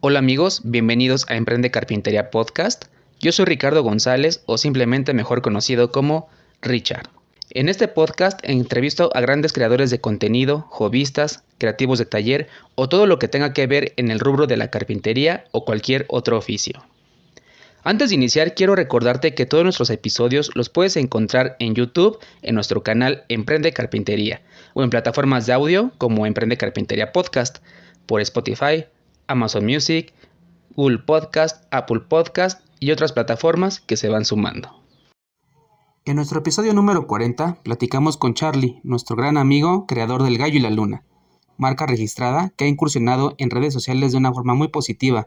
Hola amigos, bienvenidos a Emprende Carpintería Podcast. Yo soy Ricardo González o simplemente mejor conocido como Richard. En este podcast entrevisto a grandes creadores de contenido, hobbyistas, creativos de taller o todo lo que tenga que ver en el rubro de la carpintería o cualquier otro oficio. Antes de iniciar, quiero recordarte que todos nuestros episodios los puedes encontrar en YouTube, en nuestro canal Emprende Carpintería, o en plataformas de audio como Emprende Carpintería Podcast, por Spotify, Amazon Music, Google Podcast, Apple Podcast y otras plataformas que se van sumando. En nuestro episodio número 40 platicamos con Charlie, nuestro gran amigo, creador del Gallo y la Luna, marca registrada que ha incursionado en redes sociales de una forma muy positiva.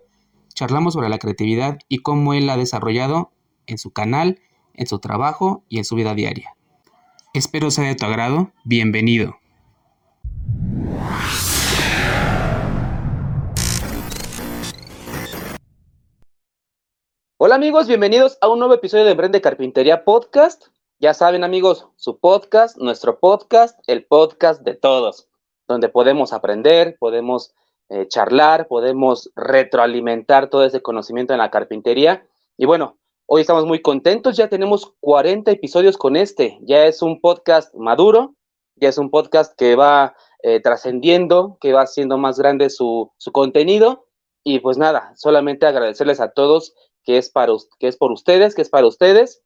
Charlamos sobre la creatividad y cómo él la ha desarrollado en su canal, en su trabajo y en su vida diaria. Espero sea de tu agrado. Bienvenido. Hola amigos, bienvenidos a un nuevo episodio de Emprende Carpintería Podcast. Ya saben amigos, su podcast, nuestro podcast, el podcast de todos, donde podemos aprender, podemos eh, charlar, podemos retroalimentar todo ese conocimiento en la carpintería. Y bueno, hoy estamos muy contentos, ya tenemos 40 episodios con este, ya es un podcast maduro, ya es un podcast que va eh, trascendiendo, que va haciendo más grande su, su contenido. Y pues nada, solamente agradecerles a todos que es, para, que es por ustedes, que es para ustedes.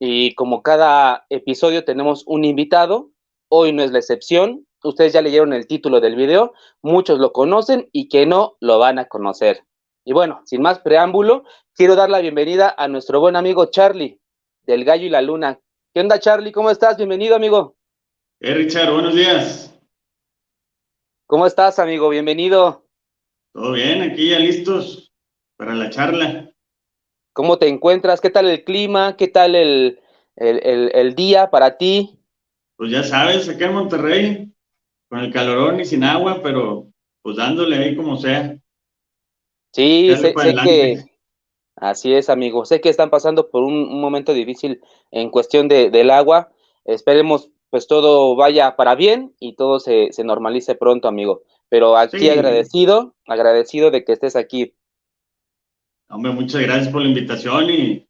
Y como cada episodio tenemos un invitado, hoy no es la excepción. Ustedes ya leyeron el título del video, muchos lo conocen y que no lo van a conocer. Y bueno, sin más preámbulo, quiero dar la bienvenida a nuestro buen amigo Charlie, del Gallo y la Luna. ¿Qué onda, Charlie? ¿Cómo estás? Bienvenido, amigo. Eh, Richard, buenos días. ¿Cómo estás, amigo? Bienvenido. Todo bien, aquí ya listos para la charla. ¿Cómo te encuentras? ¿Qué tal el clima? ¿Qué tal el, día para ti? Pues ya sabes, acá en Monterrey, con el calorón y sin agua, pero pues dándole ahí como sea. Sí, sé, que así es, amigo. Sé que están pasando por un, momento difícil en cuestión de, del agua. Esperemos pues todo vaya para bien y todo se, normalice pronto, amigo. Pero aquí agradecido, agradecido de que estés aquí Hombre, muchas gracias por la invitación y,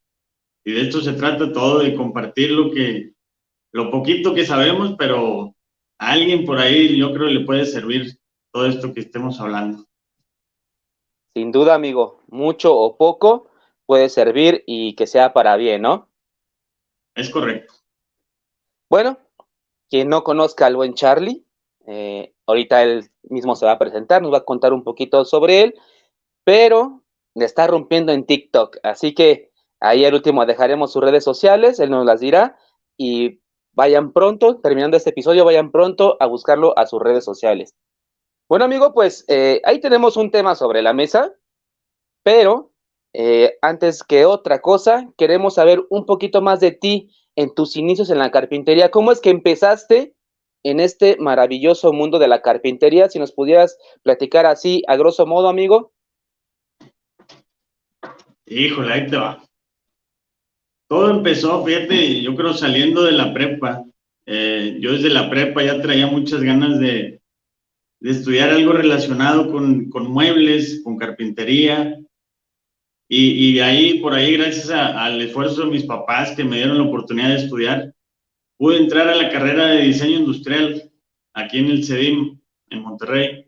de esto se trata todo, de compartir lo que, lo poquito que sabemos, pero a alguien por ahí yo creo le puede servir todo esto que estemos hablando. Sin duda, amigo, mucho o poco puede servir y que sea para bien, ¿no? Es correcto. Bueno, quien no conozca al buen Charlie, eh, ahorita él mismo se va a presentar, nos va a contar un poquito sobre él, pero está rompiendo en TikTok. Así que ahí al último dejaremos sus redes sociales, él nos las dirá y vayan pronto, terminando este episodio, vayan pronto a buscarlo a sus redes sociales. Bueno, amigo, pues eh, ahí tenemos un tema sobre la mesa, pero eh, antes que otra cosa, queremos saber un poquito más de ti en tus inicios en la carpintería. ¿Cómo es que empezaste en este maravilloso mundo de la carpintería? Si nos pudieras platicar así, a grosso modo, amigo. Híjole, ahí te va. Todo empezó, fíjate, yo creo saliendo de la prepa. Eh, yo desde la prepa ya traía muchas ganas de, estudiar algo relacionado con, muebles, con carpintería. Y, ahí, por ahí, gracias al esfuerzo de mis papás que me dieron la oportunidad de estudiar, pude entrar a la carrera de diseño industrial aquí en el CEDIM, en Monterrey,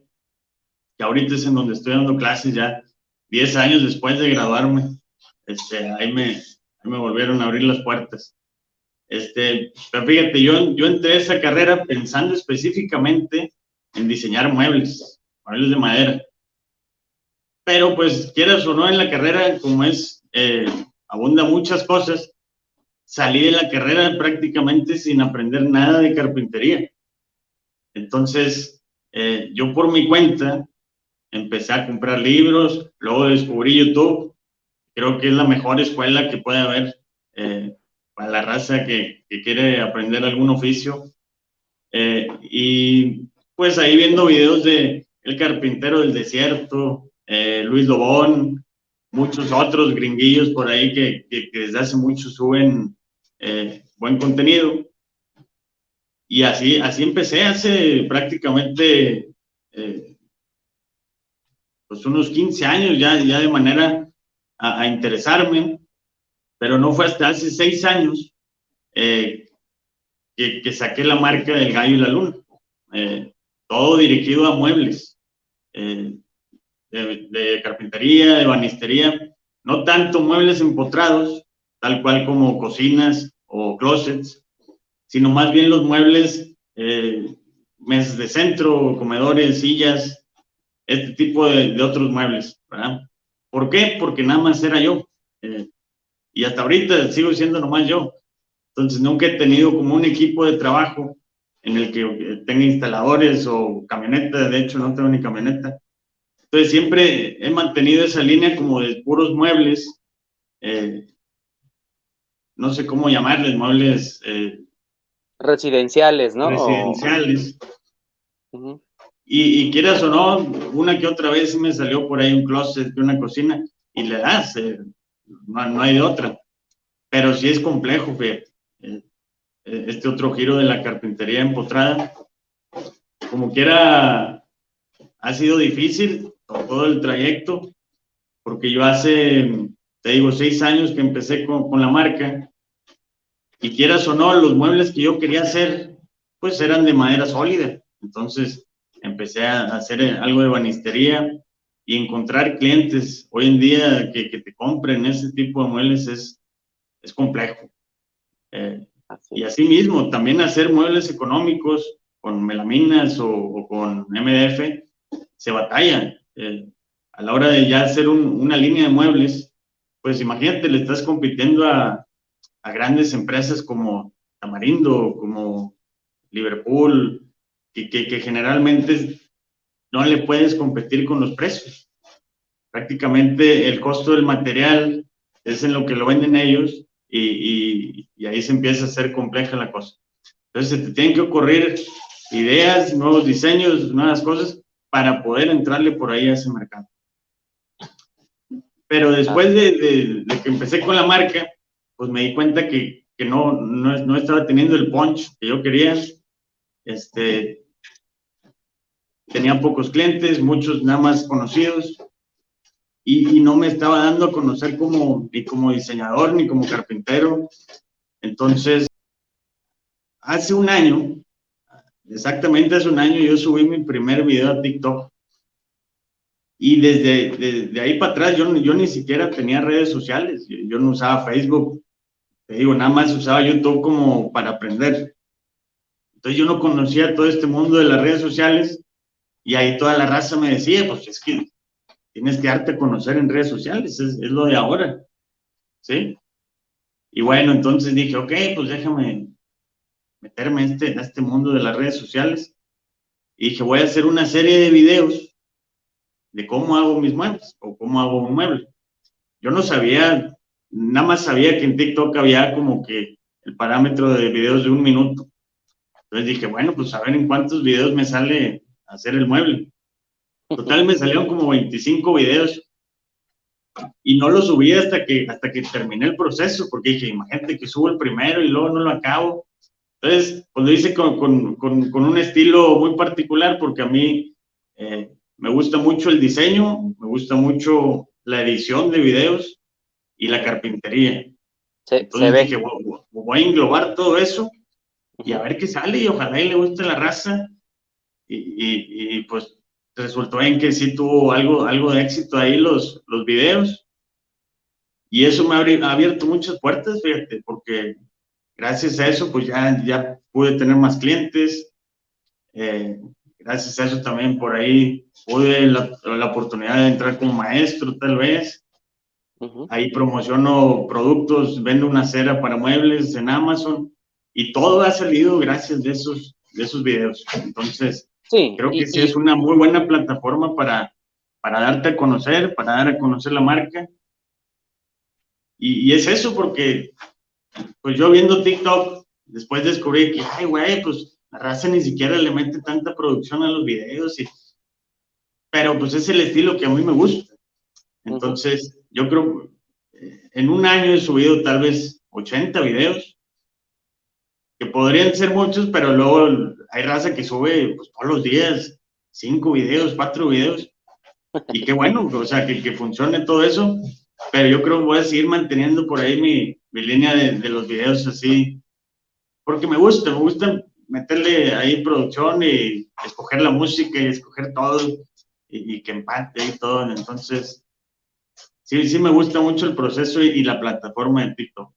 que ahorita es en donde estoy dando clases ya 10 años después de graduarme, este, ahí, me, me volvieron a abrir las puertas. Este, pero fíjate, yo, yo entré a esa carrera pensando específicamente en diseñar muebles, muebles de madera. Pero pues quieras o no en la carrera, como es, eh, abunda muchas cosas, salí de la carrera prácticamente sin aprender nada de carpintería. Entonces, eh, yo por mi cuenta empecé a comprar libros, luego descubrí YouTube. Creo que es la mejor escuela que puede haber eh, para la raza que, quiere aprender algún oficio. Eh, y pues ahí viendo videos de El Carpintero del Desierto, eh, Luis Lobón, muchos otros gringuillos por ahí que, que, desde hace mucho suben buen contenido. Y así, así empecé hace prácticamente pues unos 15 años ya, ya de manera a, interesarme, pero no fue hasta hace seis años eh, que, saqué la marca del gallo y la luna. Eh, todo dirigido a muebles, eh, de, de, carpintería, de banistería, no tanto muebles empotrados, tal cual como cocinas o closets, sino más bien los muebles, mesas de centro, comedores, sillas, este tipo de, otros muebles, ¿verdad? ¿Por qué? Porque nada más era yo. Eh, y hasta ahorita sigo siendo nomás yo. Entonces nunca he tenido como un equipo de trabajo en el que eh, tenga instaladores o camioneta, de hecho no tengo ni camioneta. Entonces siempre he mantenido esa línea como de puros muebles, eh, no sé cómo llamarles, muebles... residenciales, ¿no? Residenciales. Y, quieras o no, una que otra vez me salió por ahí un closet de una cocina y le das, eh, no, hay de otra. Pero sí es complejo, fíjate. Eh, eh, este otro giro de la carpintería empotrada, como quiera, ha sido difícil todo el trayecto, porque yo hace, te digo, seis años que empecé con, con la marca, y quieras o no, los muebles que yo quería hacer, pues eran de madera sólida. Entonces, empecé a hacer algo de banistería y encontrar clientes hoy en día que, que te compren ese tipo de muebles es, es complejo. Eh, y así mismo, también hacer muebles económicos con melaminas o, con MDF se batalla. Eh, a la hora de ya hacer una línea de muebles, pues imagínate, le estás compitiendo a, a grandes empresas como Tamarindo, como Liverpool, que, que, generalmente no le puedes competir con los precios. Prácticamente el costo del material es en lo que lo venden ellos y, y, ahí se empieza a hacer compleja la cosa. Entonces, te tienen que ocurrir ideas, nuevos diseños, nuevas cosas para poder entrarle por ahí a ese mercado. Pero después de, de, de que empecé con la marca, pues me di cuenta que, que no, no, no, estaba teniendo el punch que yo quería. Este, tenía pocos clientes, muchos nada más conocidos, y, no me estaba dando a conocer como, ni como diseñador, ni como carpintero. Entonces, hace un año, exactamente hace un año, yo subí mi primer video a TikTok. Y desde de, ahí para atrás yo, yo ni siquiera tenía redes sociales, yo, yo no usaba Facebook, te digo, nada más usaba YouTube como para aprender. Entonces yo no conocía todo este mundo de las redes sociales y ahí toda la raza me decía, pues es que tienes que darte a conocer en redes sociales, es, lo de ahora. ¿Sí? Y bueno, entonces dije, ok, pues déjame meterme en este, este mundo de las redes sociales. Y dije, voy a hacer una serie de videos de cómo hago mis muebles o cómo hago un mueble. Yo no sabía, nada más sabía que en TikTok había como que el parámetro de videos de un minuto. Entonces dije, bueno, pues a ver en cuántos videos me sale hacer el mueble. Total, me salieron como 25 videos y no lo subí hasta que, hasta que terminé el proceso, porque dije, imagínate que subo el primero y luego no lo acabo. Entonces, pues lo hice con, con, con, un estilo muy particular, porque a mí eh, me gusta mucho el diseño, me gusta mucho la edición de videos y la carpintería. Entonces dije, voy, voy a englobar todo eso y a ver qué sale y ojalá y le guste la raza y, y, pues resultó en que sí tuvo algo, algo de éxito ahí los, los videos. Y eso me ha abierto muchas puertas, fíjate, porque gracias a eso, pues ya, ya pude tener más clientes. Eh, gracias a eso también por ahí pude la, la, oportunidad de entrar como maestro, tal vez. Ahí promociono productos, vendo una cera para muebles en Amazon y todo ha salido gracias de esos, de esos videos. Entonces, Creo que sí es una muy buena plataforma para, para darte a conocer, para dar a conocer la marca. Y, es eso porque, pues yo viendo TikTok, después descubrí que, ay, güey, pues la raza ni siquiera le mete tanta producción a los videos. Y, pero pues es el estilo que a mí me gusta. Entonces, yo creo, eh, en un año he subido tal vez 80 videos, que podrían ser muchos, pero luego hay raza que sube pues, todos los días cinco videos, cuatro videos. y qué bueno, o sea, que, que funcione todo eso, pero yo creo que voy a seguir manteniendo por ahí mi, mi línea de, de, los videos así, porque me gusta, me gusta meterle ahí producción y escoger la música y escoger todo y, y que empate y todo, entonces sí, sí me gusta mucho el proceso y, y la plataforma de TikTok.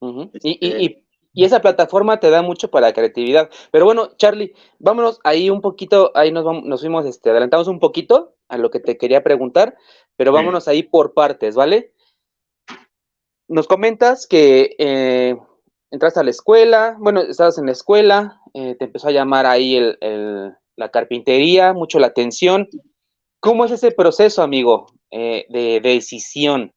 Uh -huh. este, y, y, esa plataforma te da mucho para la creatividad. Pero bueno, Charlie, vámonos ahí un poquito, ahí nos, vamos, nos fuimos, este, adelantamos un poquito a lo que te quería preguntar, pero vámonos sí. ahí por partes, ¿vale? Nos comentas que eh, entraste a la escuela, bueno, estabas en la escuela, eh, te empezó a llamar ahí el, el, la carpintería, mucho la atención. ¿Cómo es ese proceso, amigo? eh, de, de, decisión.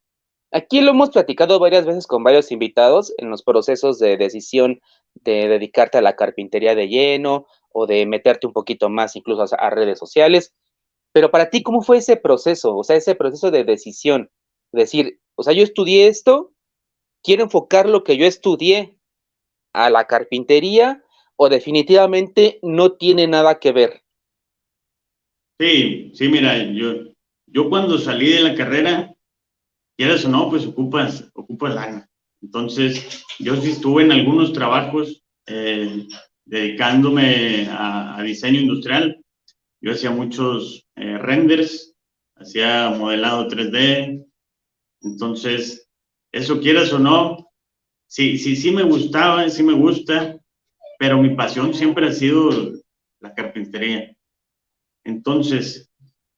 Aquí lo hemos platicado varias veces con varios invitados en los procesos de decisión de dedicarte a la carpintería de lleno o de meterte un poquito más incluso a, redes sociales. Pero para ti, ¿cómo fue ese proceso? O sea, ese proceso de decisión. Decir, o sea, yo estudié esto, quiero enfocar lo que yo estudié a la carpintería o definitivamente no tiene nada que ver. Sí, sí, mira, yo, yo cuando salí de la carrera, quieras o no, pues ocupas, ocupas lana. Entonces, yo sí estuve en algunos trabajos eh, dedicándome a, a, diseño industrial. Yo hacía muchos eh, renders, hacía modelado 3D. Entonces, eso quieras o no, sí, sí, sí me gustaba, sí me gusta, pero mi pasión siempre ha sido la carpintería. Entonces,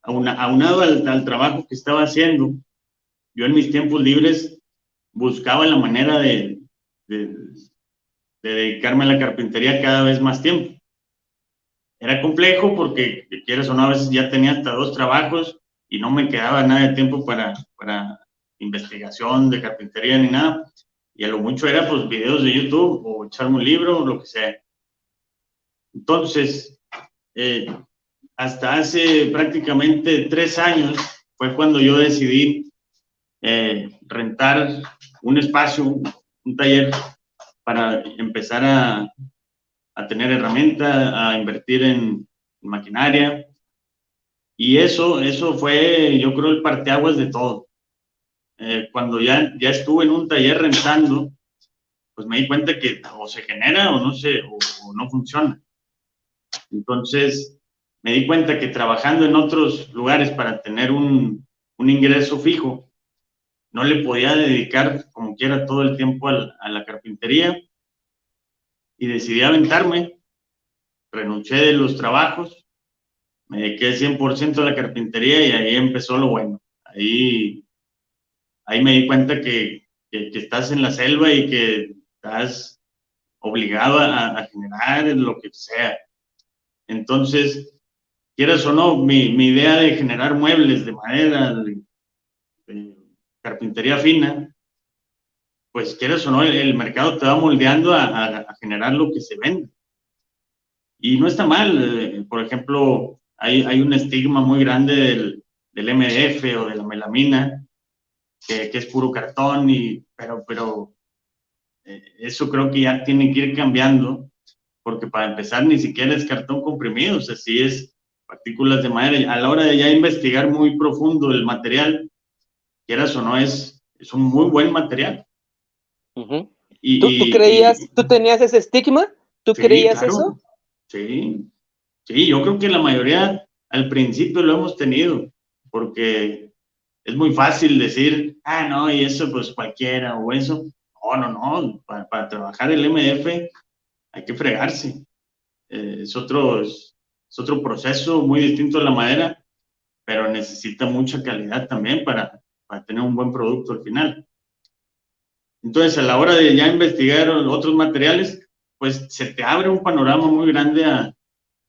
aunado al, al, trabajo que estaba haciendo, yo en mis tiempos libres buscaba la manera de, de, de, dedicarme a la carpintería cada vez más tiempo. Era complejo porque, quieres o no, a veces ya tenía hasta dos trabajos y no me quedaba nada de tiempo para, para investigación de carpintería ni nada. Y a lo mucho era pues videos de YouTube o echarme un libro o lo que sea. Entonces, eh, hasta hace prácticamente tres años fue cuando yo decidí eh, rentar un espacio, un taller, para empezar a, a tener herramientas, a invertir en, maquinaria. Y eso, eso fue, yo creo, el parteaguas de todo. Eh, cuando ya, ya estuve en un taller rentando, pues me di cuenta que o se genera o no, se, o, o no funciona. Entonces, me di cuenta que trabajando en otros lugares para tener un, un ingreso fijo, no le podía dedicar como quiera todo el tiempo a, a la carpintería y decidí aventarme, renuncié de los trabajos, me dediqué 100% a la carpintería y ahí empezó lo bueno. Ahí, ahí me di cuenta que, que, estás en la selva y que estás obligado a, generar lo que sea. Entonces, quieras o no, mi, mi idea de generar muebles de madera, de, de, carpintería fina, pues quieras o no, el, mercado te va moldeando a, generar lo que se vende. Y no está mal, eh, por ejemplo, hay, hay un estigma muy grande del, del MDF o de la melamina, que, es puro cartón, y, pero, pero eh, eso creo que ya tiene que ir cambiando, porque para empezar ni siquiera es cartón comprimido, o es partículas de madera. A la hora de ya investigar muy profundo el material, quieras o no, es, es un muy buen material. Uh -huh. y, ¿Tú, ¿Tú, creías, y, tú tenías ese estigma? ¿Tú sí, creías claro. eso? Sí, sí, yo creo que la mayoría al principio lo hemos tenido, porque es muy fácil decir, ah, no, y eso pues cualquiera o eso. No, no, no, para, para trabajar el MDF hay que fregarse. Eh, es otro, es, es otro proceso muy distinto a la madera, pero necesita mucha calidad también para, para tener un buen producto al final. Entonces, a la hora de ya investigar otros materiales, pues se te abre un panorama muy grande a,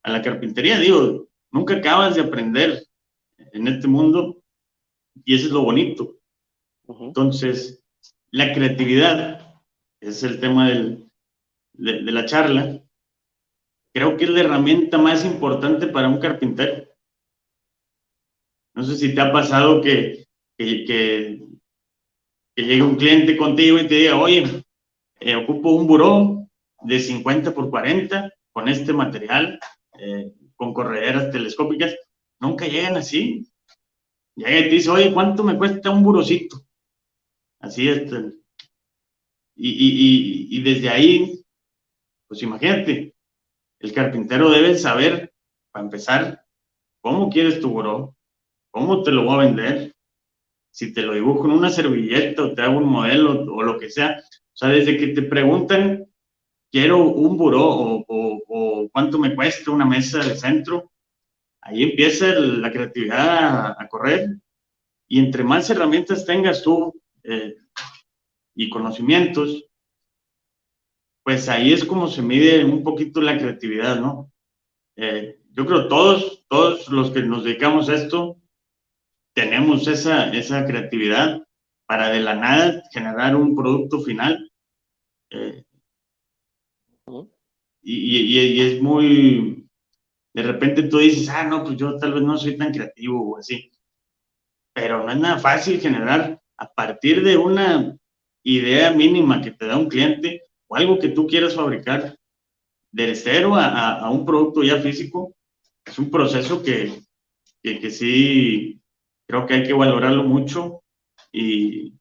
a la carpintería. Digo, nunca acabas de aprender en este mundo y eso es lo bonito. Uh -huh. Entonces, la creatividad es el tema del, de, de, la charla creo que es la herramienta más importante para un carpintero. No sé si te ha pasado que, que, que, que llegue un cliente contigo y te diga, oye, eh, ocupo un buró de 50 por 40 con este material, eh, con correderas telescópicas. Nunca llegan así. Llega y te dice, oye, ¿cuánto me cuesta un burocito? Así es. Y, y, y, desde ahí, pues imagínate, el carpintero debe saber, para empezar, cómo quieres tu buró, cómo te lo voy a vender, si te lo dibujo en una servilleta o te hago un modelo o lo que sea. O sea, desde que te preguntan, quiero un buró o, o, cuánto me cuesta una mesa de centro, ahí empieza la creatividad a, correr. Y entre más herramientas tengas tú eh, y conocimientos, pues ahí es como se mide un poquito la creatividad, ¿no? Eh, yo creo todos, todos los que nos dedicamos a esto, tenemos esa, esa creatividad para de la nada generar un producto final. Eh, y, y, es muy, de repente tú dices, ah, no, pues yo tal vez no soy tan creativo o así. Pero no es nada fácil generar a partir de una idea mínima que te da un cliente o algo que tú quieras fabricar de cero a, a, un producto ya físico. Es un proceso que, que, que sí creo que hay que valorarlo mucho y,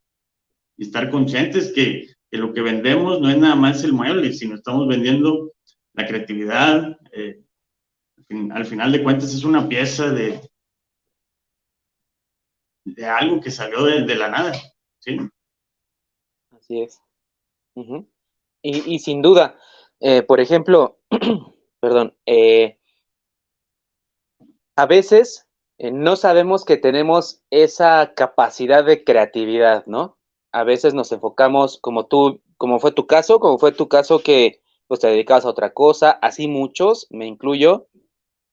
estar conscientes que, que, lo que vendemos no es nada más el mueble, sino estamos vendiendo la creatividad. Eh, al final de cuentas es una pieza de, de algo que salió de, la nada, ¿sí? Así es. y, y, sin duda, eh, por ejemplo, perdón, eh, a veces no sabemos que tenemos esa capacidad de creatividad, ¿no? A veces nos enfocamos como tú, como fue tu caso, como fue tu caso que pues te dedicabas a otra cosa, así muchos, me incluyo,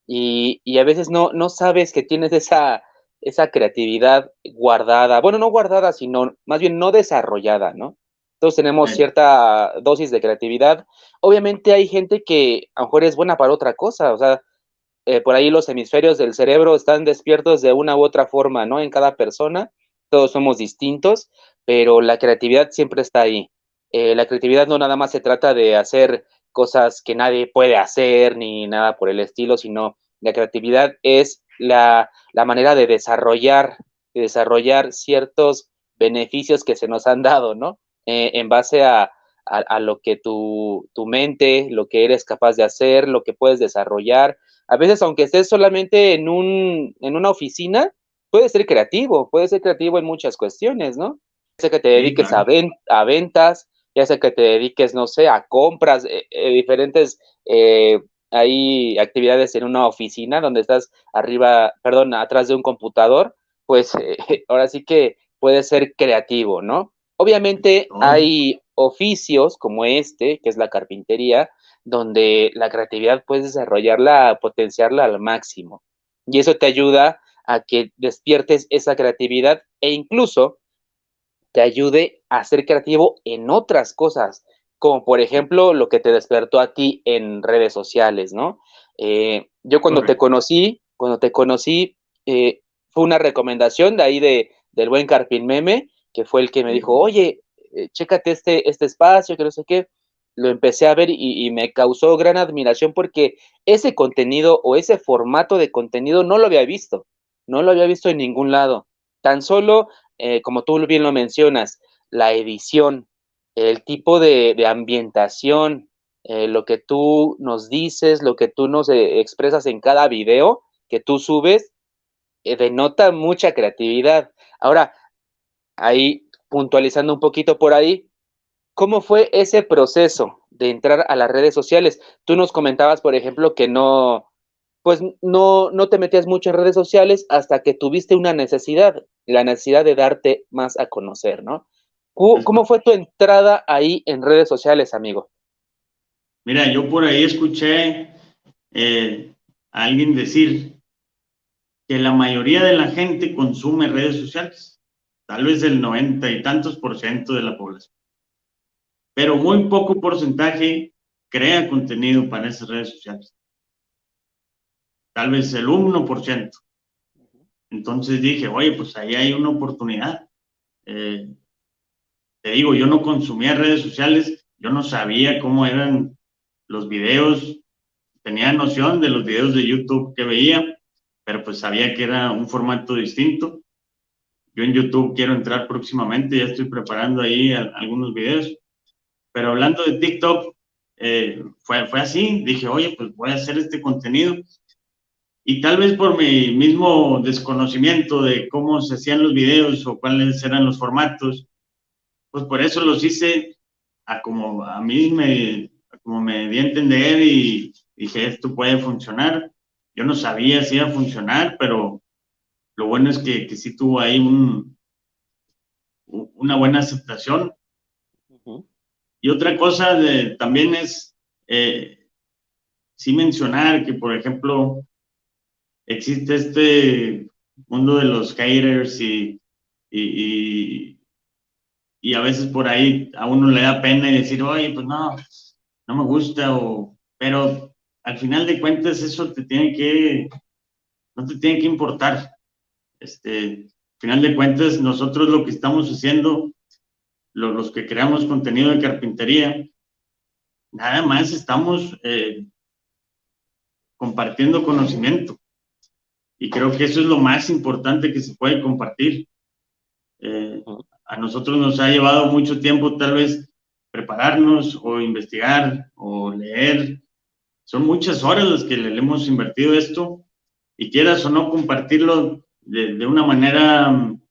y, y a veces no, no sabes que tienes esa, esa creatividad guardada, bueno, no guardada, sino más bien no desarrollada, ¿no? Todos tenemos cierta dosis de creatividad. Obviamente hay gente que a lo mejor es buena para otra cosa, o sea, eh, por ahí los hemisferios del cerebro están despiertos de una u otra forma, ¿no? En cada persona, todos somos distintos, pero la creatividad siempre está ahí. Eh, la creatividad no nada más se trata de hacer cosas que nadie puede hacer ni nada por el estilo, sino la creatividad es la, manera de desarrollar, de desarrollar ciertos beneficios que se nos han dado, ¿no? Eh, en base a, a, lo que tu, tu, mente, lo que eres capaz de hacer, lo que puedes desarrollar, a veces, aunque estés solamente en, un, en una oficina, puedes ser creativo, puedes ser creativo en muchas cuestiones, ¿no? Ya sea que te dediques a, a ventas, ya sea que te dediques, no sé, a compras, eh, eh, diferentes, eh, hay actividades en una oficina donde estás arriba, perdón, atrás de un computador, pues ahora sí que puedes ser creativo, ¿no? Obviamente hay oficios como este, que es la carpintería, donde la creatividad puedes desarrollarla, potenciarla al máximo. Y eso te ayuda a que despiertes esa creatividad e incluso te ayude a ser creativo en otras cosas, como por ejemplo lo que te despertó a ti en redes sociales, ¿no? Eh, yo cuando te conocí, cuando te conocí, eh, fue una recomendación de ahí de, del buen Carpin Meme, que fue el que me dijo, oye, eh, chécate este, este espacio, que no sé qué lo empecé a ver y, me causó gran admiración porque ese contenido o ese formato de contenido no lo había visto, no lo había visto en ningún lado. Tan solo, eh, como tú bien lo mencionas, la edición, el tipo de, ambientación, eh, lo que tú nos dices, lo que tú nos eh, expresas en cada video que tú subes, denota mucha creatividad. Ahora, ahí puntualizando un poquito por ahí, ¿Cómo fue ese proceso de entrar a las redes sociales? Tú nos comentabas, por ejemplo, que no, pues no, no te metías mucho en redes sociales hasta que tuviste una necesidad, la necesidad de darte más a conocer, ¿no? ¿Cómo, fue tu entrada ahí en redes sociales, amigo? Mira, yo por ahí escuché eh, a alguien decir que la mayoría de la gente consume redes sociales, tal vez el noventa y tantos por ciento de la población pero muy poco porcentaje crea contenido para esas redes sociales. Tal vez el 1%. Entonces dije, oye, pues ahí hay una oportunidad. Eh, te digo, yo no consumía redes sociales, yo no sabía cómo eran los videos, tenía noción de los videos de YouTube que veía, pero pues sabía que era un formato distinto. yo en YouTube quiero entrar próximamente, ya estoy preparando ahí algunos videos. Pero hablando de TikTok, eh, fue, fue así, dije, oye, pues voy a hacer este contenido. Y tal vez por mi mismo desconocimiento de cómo se hacían los videos o cuáles eran los formatos, pues por eso los hice a como a mí me, como me di a entender y dije, esto puede funcionar. Yo no sabía si iba a funcionar, pero lo bueno es que, que sí tuvo ahí un, una buena aceptación. Y otra cosa de, también es, eh, sí mencionar que, por ejemplo, existe este mundo de los haters y, y, y, a veces por ahí a uno le da pena y decir, oye, pues no, no me gusta, o, pero al final de cuentas eso te tiene que, no te tiene que importar. Este, al final de cuentas, nosotros lo que estamos haciendo los, que creamos contenido de carpintería, nada más estamos eh, compartiendo conocimiento. Y creo que eso es lo más importante que se puede compartir. Eh, a nosotros nos ha llevado mucho tiempo tal vez prepararnos o investigar o leer. Son muchas horas las que le hemos invertido esto y quieras o no compartirlo de, de una manera mm,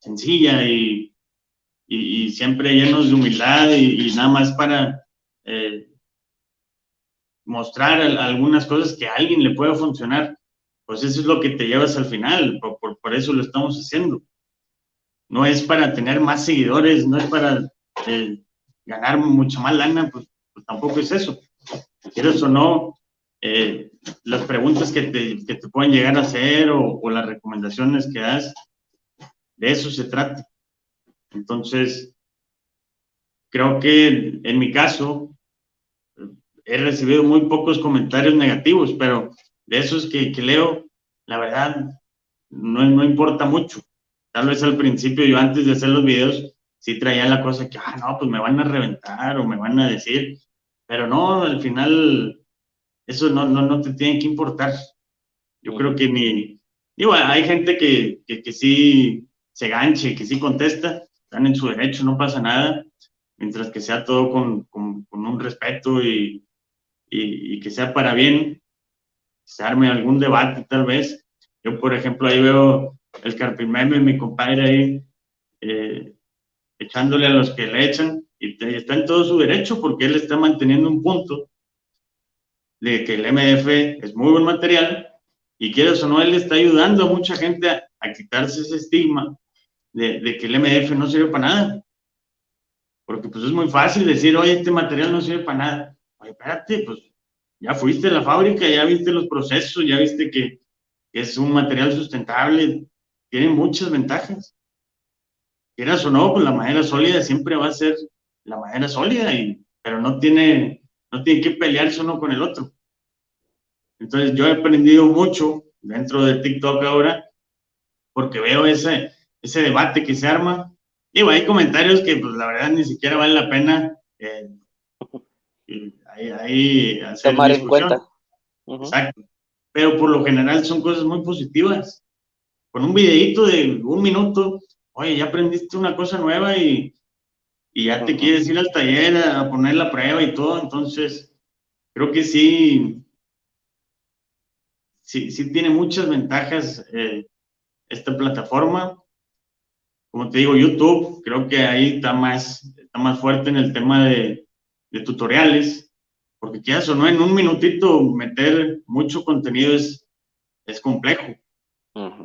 sencilla y y, siempre llenos de humildad y, nada más para eh, mostrar algunas cosas que a alguien le pueda funcionar, pues eso es lo que te llevas al final, por, por, eso lo estamos haciendo. No es para tener más seguidores, no es para eh, ganar mucha más lana, pues, pues, tampoco es eso. Quieres o no, eh, las preguntas que te, que te, pueden llegar a hacer o, o las recomendaciones que das, de eso se trata. Entonces, creo que en mi caso he recibido muy pocos comentarios negativos, pero de esos que, leo, la verdad, no, no importa mucho. Tal vez al principio, yo antes de hacer los videos, sí traía la cosa que, ah, no, pues me van a reventar o me van a decir, pero no, al final, eso no, no, no te tiene que importar. Yo creo que ni, digo, hay gente que, que, que sí se ganche, que sí contesta, están en su derecho, no pasa nada, mientras que sea todo con, con, con un respeto y, y, y, que sea para bien, se arme algún debate tal vez. Yo, por ejemplo, ahí veo el carpimeme, mi compadre ahí, eh, echándole a los que le echan, y, está en todo su derecho porque él está manteniendo un punto de que el MDF es muy buen material y quieras o no, él está ayudando a mucha gente a, a quitarse ese estigma de, que el MDF no sirve para nada. Porque pues es muy fácil decir, oye, este material no sirve para nada. Oye, espérate, pues ya fuiste a la fábrica, ya viste los procesos, ya viste que, es un material sustentable, tiene muchas ventajas. Quieras o no, pues la madera sólida siempre va a ser la madera sólida, y, pero no tiene, no tiene que pelearse uno con el otro. Entonces yo he aprendido mucho dentro de TikTok ahora, porque veo ese, ese debate que se arma. Digo, hay comentarios que pues la verdad ni siquiera vale la pena eh, ahí, hacer tomar en cuenta. Exacto. Pero por lo general son cosas muy positivas. Con un videito de un minuto, oye, ya aprendiste una cosa nueva y, y ya te quieres ir al taller a, poner la prueba y todo. Entonces, creo que sí, sí, sí tiene muchas ventajas eh, esta plataforma como te digo, YouTube, creo que ahí está más, está más fuerte en el tema de, de tutoriales, porque quieras o no, en un minutito meter mucho contenido es, es complejo.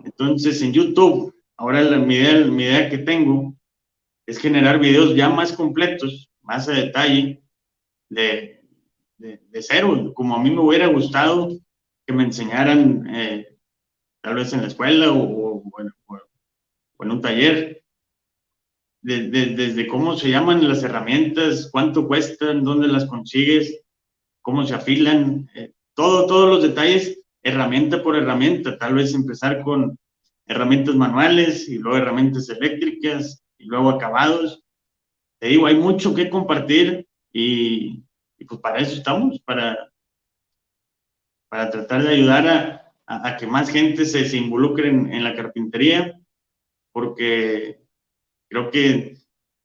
Entonces, en YouTube, ahora la, mi, idea, mi idea que tengo es generar videos ya más completos, más a detalle, de, de, de cero, como a mí me hubiera gustado que me enseñaran eh, tal vez en la escuela o, o, o en un taller desde cómo se llaman las herramientas, cuánto cuestan, dónde las consigues, cómo se afilan, eh, todo, todos los detalles, herramienta por herramienta, tal vez empezar con herramientas manuales y luego herramientas eléctricas y luego acabados. Te digo, hay mucho que compartir y, pues para eso estamos, para, para tratar de ayudar a, a, que más gente se, se involucre en, en la carpintería porque creo que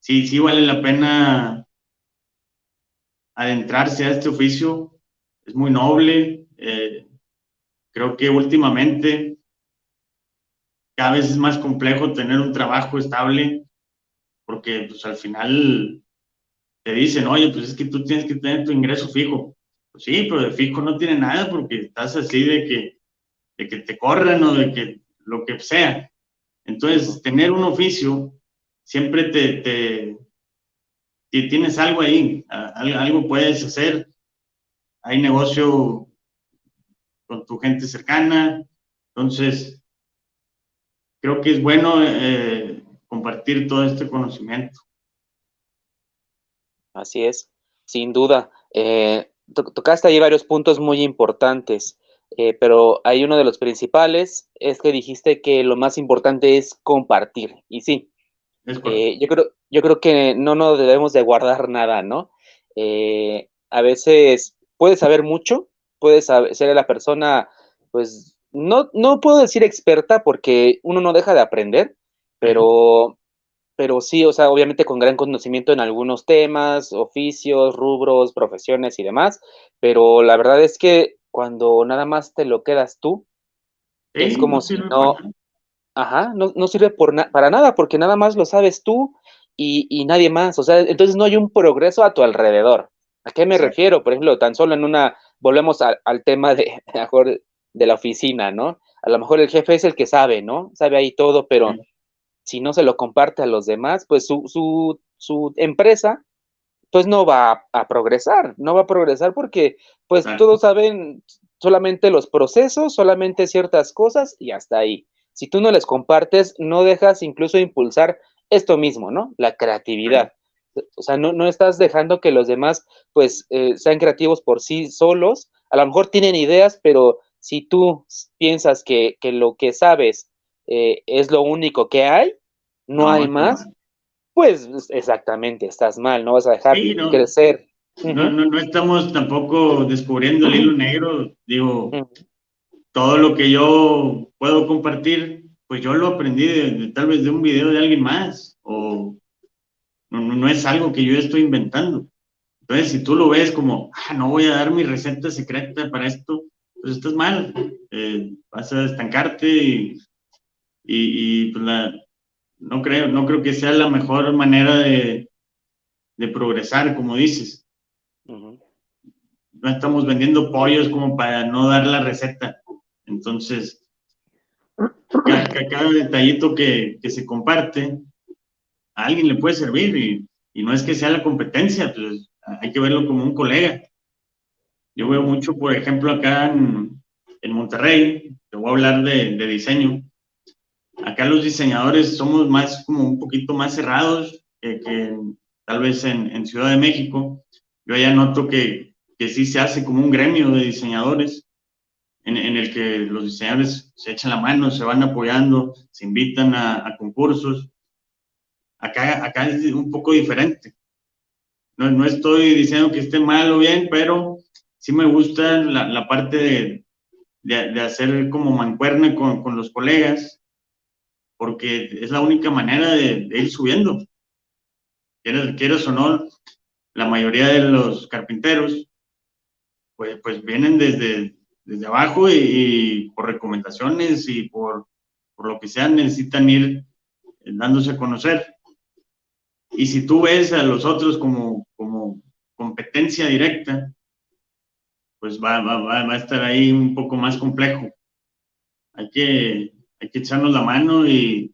sí, sí vale la pena adentrarse a este oficio, es muy noble. Eh, creo que últimamente cada vez es más complejo tener un trabajo estable, porque pues al final te dicen, oye, pues es que tú tienes que tener tu ingreso fijo. Pues sí, pero de fijo no tiene nada porque estás así de que, de que te corran o de que lo que sea. Entonces, tener un oficio siempre te, tienes algo ahí, algo puedes hacer, hay negocio con tu gente cercana, entonces creo que es bueno eh, compartir todo este conocimiento. Así es, sin duda. Eh, tocaste ahí varios puntos muy importantes, eh, pero hay uno de los principales, es que dijiste que lo más importante es compartir, y sí, eh, yo, creo, yo creo que no nos debemos de guardar nada, ¿no? Eh, a veces puedes saber mucho, puedes ser la persona, pues, no, no puedo decir experta porque uno no deja de aprender, pero, pero sí, o sea, obviamente con gran conocimiento en algunos temas, oficios, rubros, profesiones y demás, pero la verdad es que cuando nada más te lo quedas tú, es como si no, Ajá, no, no sirve por para nada, porque nada más lo sabes tú y, nadie más. O sea, entonces no hay un progreso a tu alrededor. ¿A qué me refiero? Por ejemplo, tan solo en una, volvemos al tema de, mejor, de la oficina, ¿no? A lo mejor el jefe es el que sabe, ¿no? Sabe ahí todo, pero si no se lo comparte a los demás, pues su, su, su empresa, pues no va a, progresar, no va a progresar porque, pues todos saben solamente los procesos, solamente ciertas cosas y hasta ahí si tú no les compartes, no dejas incluso impulsar esto mismo, ¿no? La creatividad. O sea, no, estás dejando que los demás, pues, eh, sean creativos por sí solos. A lo mejor tienen ideas, pero si tú piensas que, lo que sabes eh, es lo único que hay, no, hay más, pues exactamente, estás mal, no vas a dejar crecer. No, no, no estamos tampoco descubriendo el hilo negro, digo, todo lo que yo puedo compartir, pues yo lo aprendí de, tal vez de un video de alguien más, o no, no, es algo que yo estoy inventando. Entonces, si tú lo ves como, ah, no voy a dar mi receta secreta para esto, pues estás mal, eh, vas a estancarte y, y, pues la, no creo, no creo que sea la mejor manera de, de progresar, como dices. No estamos vendiendo pollos como para no dar la receta. Entonces, cada, detallito que, se comparte a alguien le puede servir y, no es que sea la competencia, pues hay que verlo como un colega. Yo veo mucho, por ejemplo, acá en, Monterrey, te voy a hablar de, diseño. Acá los diseñadores somos más, como un poquito más cerrados que, tal vez en, Ciudad de México. Yo allá noto que, que sí se hace como un gremio de diseñadores en, el que los diseñadores se echan la mano, se van apoyando, se invitan a, concursos. Acá, acá es un poco diferente. No, no, estoy diciendo que esté mal o bien, pero sí me gusta la, la parte de, de, hacer como mancuerna con, con, los colegas, porque es la única manera de, ir subiendo. Quieres, quieres o no, la mayoría de los carpinteros, pues, pues vienen desde, desde abajo y, por recomendaciones y por, por, lo que sea necesitan ir dándose a conocer. Y si tú ves a los otros como, como competencia directa, pues va, va, va, a estar ahí un poco más complejo. Hay que, hay que echarnos la mano y,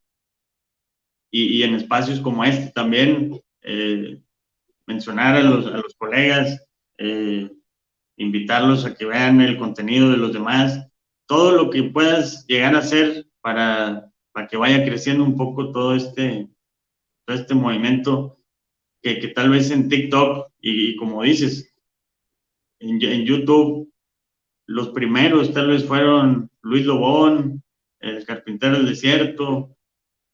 y, en espacios como este también eh, mencionar a los, a los colegas, eh, invitarlos a que vean el contenido de los demás, todo lo que puedas llegar a hacer para, para que vaya creciendo un poco todo este, este movimiento que, que tal vez en TikTok y, como dices, en, YouTube, los primeros tal vez fueron Luis Lobón, el carpintero del desierto,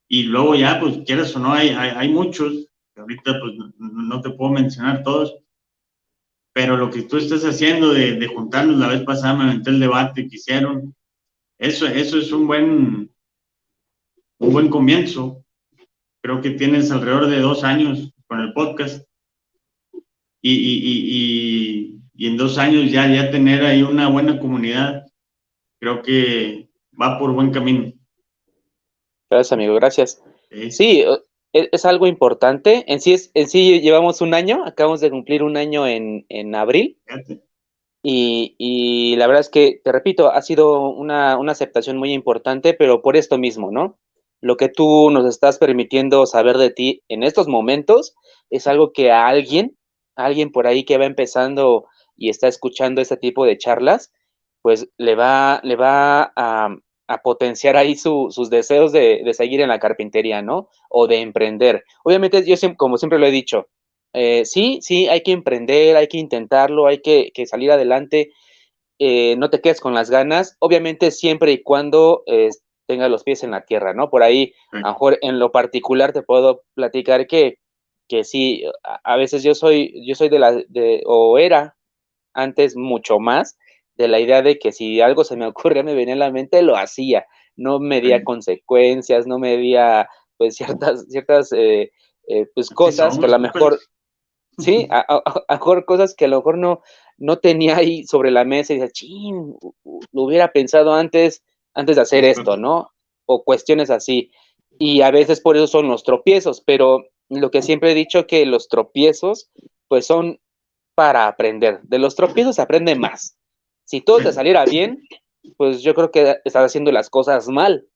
y luego ya, pues quieras o no, hay, hay, muchos, ahorita pues no te puedo mencionar todos, pero lo que tú estás haciendo de, de juntarnos la vez pasada, me aventé el debate que hicieron, eso, eso es un buen, un buen comienzo. Creo que tienes alrededor de dos años con el podcast. Y, y, y, en dos años ya, ya tener ahí una buena comunidad, creo que va por buen camino. Gracias, amigo, gracias. Sí, e, es, algo importante. En sí, es, en sí llevamos un año, acabamos de cumplir un año en, en abril. Y, y, la verdad es que, te repito, ha sido una, una, aceptación muy importante, pero por esto mismo, ¿no? Lo que tú nos estás permitiendo saber de ti en estos momentos es algo que a alguien, a alguien por ahí que va empezando y está escuchando este tipo de charlas, pues le va, le va a, a potenciar ahí sus deseos de, de, seguir en la carpintería, ¿no? O de emprender. Obviamente, yo siempre, como siempre lo he dicho, eh, sí, sí, hay que emprender, hay que intentarlo, hay que, que salir adelante, eh, no te quedes con las ganas, obviamente siempre y cuando eh, tengas los pies en la tierra, ¿no? Por ahí, a lo mejor en lo particular te puedo platicar que, que sí, a, a veces yo soy, yo soy de la, de, o era antes mucho más, de la idea de que si algo se me ocurría, me venía a la mente, lo hacía. No medía consecuencias, no medía pues ciertas, ciertas eh, eh, pues cosas que a lo mejor, sí, a, mejor cosas que a lo mejor no, no tenía ahí sobre la mesa y decía, ching, lo hubiera pensado antes, antes de hacer esto, ¿no? O cuestiones así. Y a veces por eso son los tropiezos, pero lo que siempre he dicho que los tropiezos, pues son para aprender. De los tropiezos se aprende más. Si todo te saliera bien, pues yo creo que estás haciendo las cosas mal,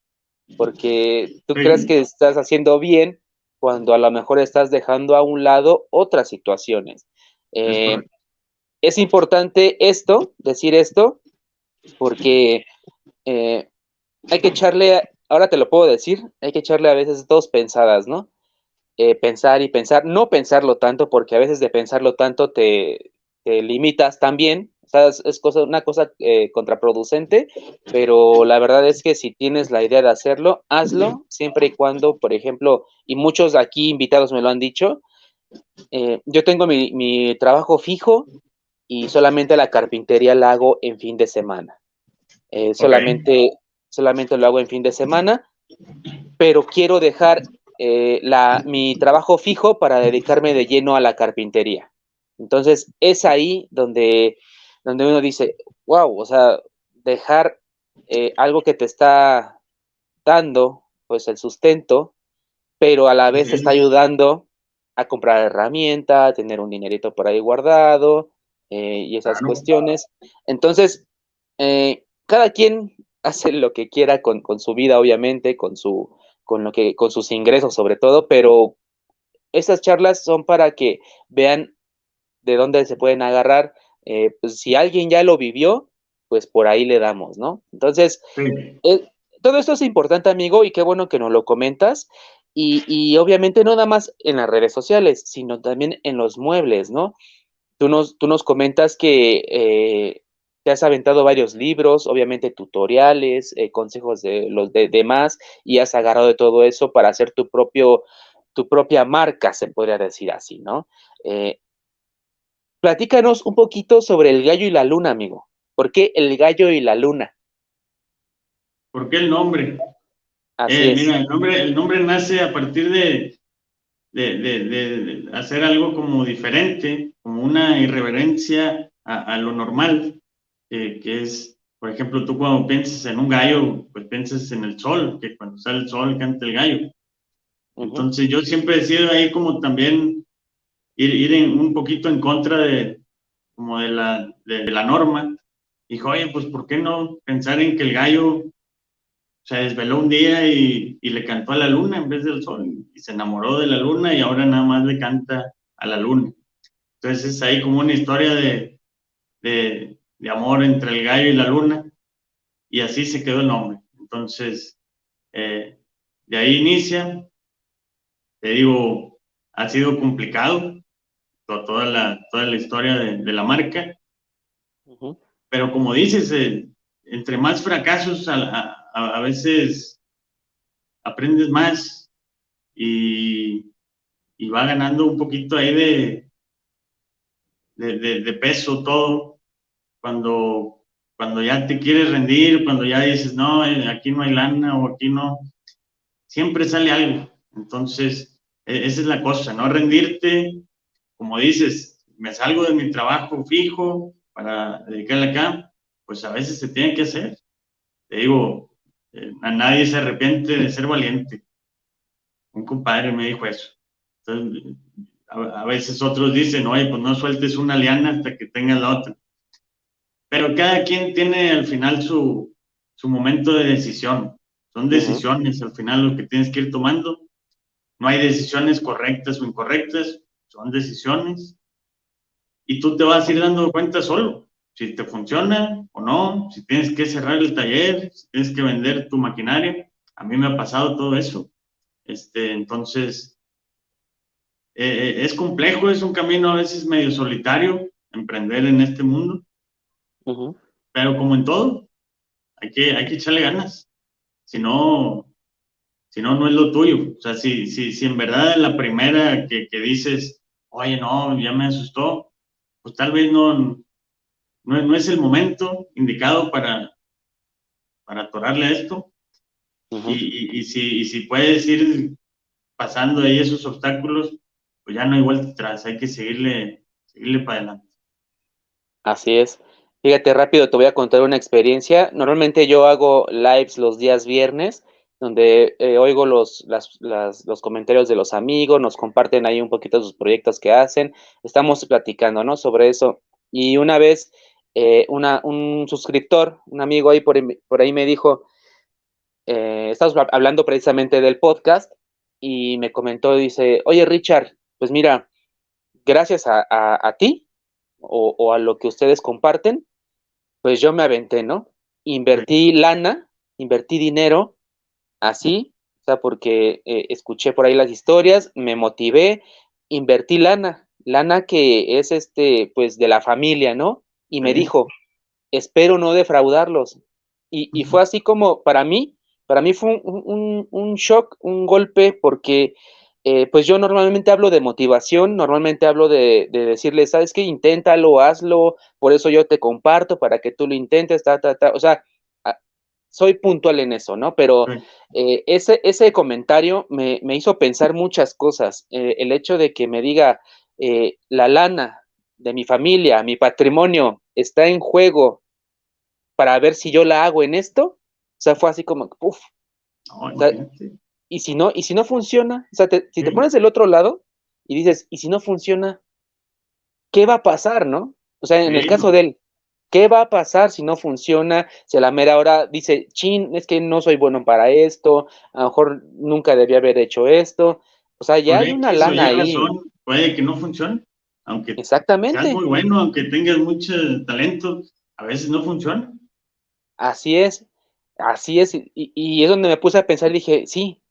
porque tú crees que estás haciendo bien cuando a lo mejor estás dejando a un lado otras situaciones. Eh, es importante esto, decir esto, porque eh, hay que echarle, ahora te lo puedo decir, hay que echarle a veces dos pensadas, ¿no? Eh, pensar y pensar, no pensarlo tanto, porque a veces de pensarlo tanto te, te limitas también es, cosa, una cosa eh, contraproducente, pero la verdad es que si tienes la idea de hacerlo, hazlo siempre y cuando, por ejemplo, y muchos aquí invitados me lo han dicho, eh, yo tengo mi, trabajo fijo y solamente la carpintería la hago en fin de semana. Eh, solamente, solamente lo hago en fin de semana, pero quiero dejar la, mi trabajo fijo para dedicarme de lleno a la carpintería. Entonces, es ahí donde donde uno dice, wow, o sea, dejar eh, algo que te está dando, pues el sustento, pero a la vez te está ayudando a comprar herramienta, a tener un dinerito por ahí guardado eh, y esas cuestiones. Entonces, eh, cada quien hace lo que quiera con, con, su vida, obviamente, con su, con lo que, con sus ingresos sobre todo, pero esas charlas son para que vean de dónde se pueden agarrar eh, pues si alguien ya lo vivió, pues por ahí le damos, ¿no? Entonces, eh, todo esto es importante, amigo, y qué bueno que nos lo comentas. Y, obviamente no nada más en las redes sociales, sino también en los muebles, ¿no? Tú nos, tú nos comentas que eh, te has aventado varios libros, obviamente tutoriales, consejos de los demás, y has agarrado de todo eso para hacer tu propio, tu propia marca, se podría decir así, ¿no? Platícanos un poquito sobre el gallo y la luna, amigo. ¿Por qué el gallo y la luna? ¿Por qué el nombre? Así eh, Mira, el nombre, el nombre nace a partir de, de, hacer algo como diferente, como una irreverencia a, lo normal, que es, por ejemplo, tú cuando piensas en un gallo, pues piensas en el sol, que cuando sale el sol canta el gallo. Entonces yo siempre he sido ahí como también ir, ir un poquito en contra de, como de la, de, la norma. Dijo, oye, pues ¿por qué no pensar en que el gallo se desveló un día y, y, le cantó a la luna en vez del sol y se enamoró de la luna y ahora nada más le canta a la luna. Entonces es ahí como una historia de, de, de amor entre el gallo y la luna y así se quedó el nombre. Entonces, eh, de ahí inicia, te digo, ha sido complicado, toda la, toda la historia de, la marca. Pero como dices, eh, entre más fracasos a, a, veces aprendes más y, y, va ganando un poquito ahí de, de, de, peso todo. Cuando, cuando ya te quieres rendir, cuando ya dices, no, eh, aquí no hay lana o aquí no, siempre sale algo. Entonces, e, esa es la cosa, no rendirte, como dices, me salgo de mi trabajo fijo para dedicarle acá, pues a veces se tiene que hacer. Te digo, eh, a nadie se arrepiente de ser valiente. Un compadre me dijo eso. Entonces, a, veces otros dicen, oye, pues no sueltes una liana hasta que tengas la otra. Pero cada quien tiene al final su, su momento de decisión. Son decisiones al final lo que tienes que ir tomando. No hay decisiones correctas o incorrectas, son decisiones. Y tú te vas a ir dando cuenta solo, si te funciona o no, si tienes que cerrar el taller, si tienes que vender tu maquinaria. A mí me ha pasado todo eso. Este, entonces, eh, eh, es complejo, es un camino a veces medio solitario emprender en este mundo, pero como en todo, hay que, hay que echarle ganas. Si no, si no, no es lo tuyo. O sea, si, si, si en verdad la primera que, que dices, oye, no, ya me asustó, pues tal vez no, no, no es el momento indicado para, para atorarle a esto. y, y, si, y si puedes ir pasando ahí esos obstáculos, pues ya no hay vuelta atrás, hay que seguirle, seguirle para adelante. Así es. Fíjate, rápido te voy a contar una experiencia. Normalmente yo hago lives los días viernes, donde eh, oigo los, los comentarios de los amigos, nos comparten ahí un poquito sus proyectos que hacen. Estamos platicando, ¿no? Sobre eso. Y una vez, eh, una, un suscriptor, un amigo ahí por, por ahí me dijo, eh, estamos hablando precisamente del podcast y me comentó, dice, oye Richard, pues mira, gracias a, ti o, a lo que ustedes comparten, pues yo me aventé, ¿no? Invertí lana, invertí dinero, así, o sea, porque eh, escuché por ahí las historias, me motivé, invertí lana, lana que es este, pues de la familia, ¿no? Y me dijo, espero no defraudarlos. Y, fue así como, para mí, para mí fue un, un shock, un golpe, porque eh, pues yo normalmente hablo de motivación, normalmente hablo de, de decirle, ¿sabes qué? Inténtalo, hazlo, por eso yo te comparto para que tú lo intentes, ta, ta, ta. O sea, soy puntual en eso, ¿no? Pero eh, ese, ese comentario me, hizo pensar muchas cosas. Eh, el hecho de que me diga, la lana de mi familia, mi patrimonio está en juego para ver si yo la hago en esto, o sea, fue así como, uff y si no, y si no funciona, o sea, si te pones del otro lado y dices, y si no funciona, ¿qué va a pasar, no? O sea, en el caso de él, ¿qué va a pasar si no funciona? Si a la mera hora dice, chin, es que no soy bueno para esto, a lo mejor nunca debía haber hecho esto. O sea, ya hay una lana ahí. puede que no funcione, aunque Exactamente. seas muy bueno, aunque tengas mucho talento, a veces no funciona. Así es, así es, y, y es donde me puse a pensar y dije, sí,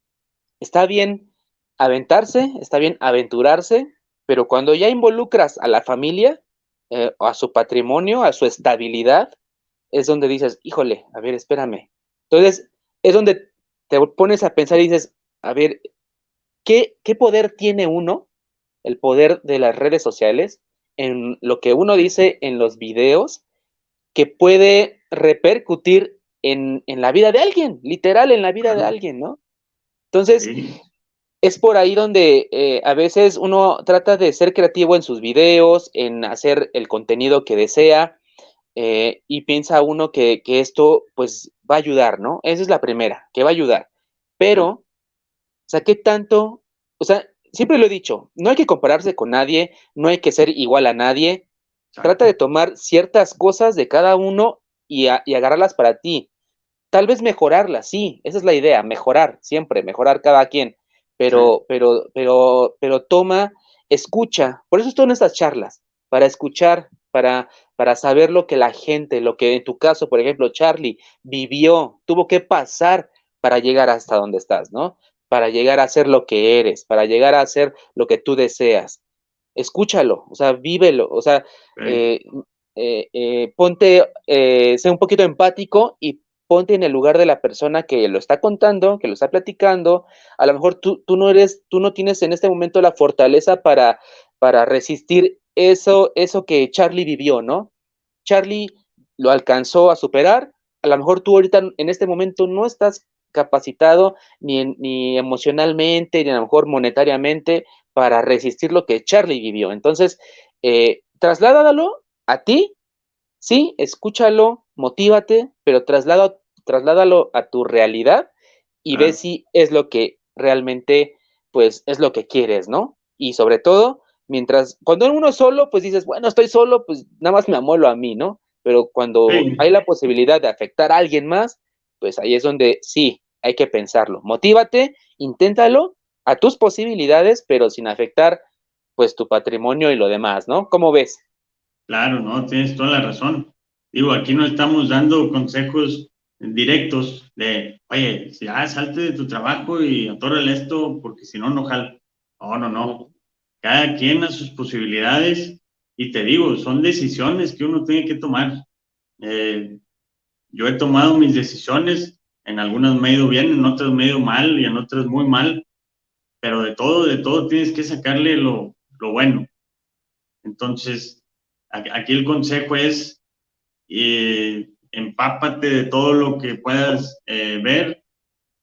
está bien aventarse, está bien aventurarse, pero cuando ya involucras a la familia, eh, a su patrimonio, a su estabilidad, es donde dices, híjole, a ver, espérame. Entonces, es donde te pones a pensar y dices, a ver, ¿qué, qué poder tiene uno, el poder de las redes sociales, en lo que uno dice en los videos, que puede repercutir en, en la vida de alguien, literal en la vida de alguien, ¿no? Entonces, es por ahí donde eh, a veces uno trata de ser creativo en sus videos, en hacer el contenido que desea, eh, y piensa uno que, esto pues va a ayudar, ¿no? Esa es la primera, que va a ayudar. Pero, o sea, ¿qué tanto? O sea, siempre lo he dicho, no hay que compararse con nadie, no hay que ser igual a nadie. Trata de tomar ciertas cosas de cada uno y, y agarrarlas para ti. Tal vez mejorarla, sí, esa es la idea, mejorar siempre, mejorar cada quien, pero, pero, pero, pero toma, escucha, por eso estoy en estas charlas, para escuchar, para, para saber lo que la gente, lo que en tu caso, por ejemplo, Charlie, vivió, tuvo que pasar para llegar hasta donde estás, ¿no? Para llegar a ser lo que eres, para llegar a ser lo que tú deseas. Escúchalo, o sea, vívelo, o sea, eh, eh, eh, ponte, sé un poquito empático y ponte en el lugar de la persona que lo está contando, que lo está platicando. A lo mejor tú, tú no eres, tú no tienes en este momento la fortaleza para, para resistir eso, eso que Charlie vivió, ¿no? Charlie lo alcanzó a superar. A lo mejor tú ahorita en este momento no estás capacitado ni, ni emocionalmente, ni a lo mejor monetariamente para resistir lo que Charlie vivió. Entonces, eh, trasládalo a ti, sí, escúchalo, motívate, pero trasládalo, trasládalo a tu realidad y ve si es lo que realmente, pues, es lo que quieres, ¿no? Y sobre todo, mientras, cuando uno es solo, pues dices, bueno, estoy solo, pues nada más me amuelo a mí, ¿no? Pero cuando hay la posibilidad de afectar a alguien más, pues ahí es donde sí, hay que pensarlo. Motívate, inténtalo a tus posibilidades, pero sin afectar pues tu patrimonio y lo demás, ¿no? ¿Cómo ves? Claro, no, tienes toda la razón. Digo, aquí no estamos dando consejos directos de, oye, ya salte de tu trabajo y atórale esto porque si no, no jala. No, no, no. Cada quien a sus posibilidades y te digo, son decisiones que uno tiene que tomar. Eh, yo he tomado mis decisiones, en algunas me bien, en otras me mal y en otras muy mal, pero de todo, de todo tienes que sacarle lo, lo bueno. Entonces, aquí el consejo es, eh, empápate de todo lo que puedas eh, ver.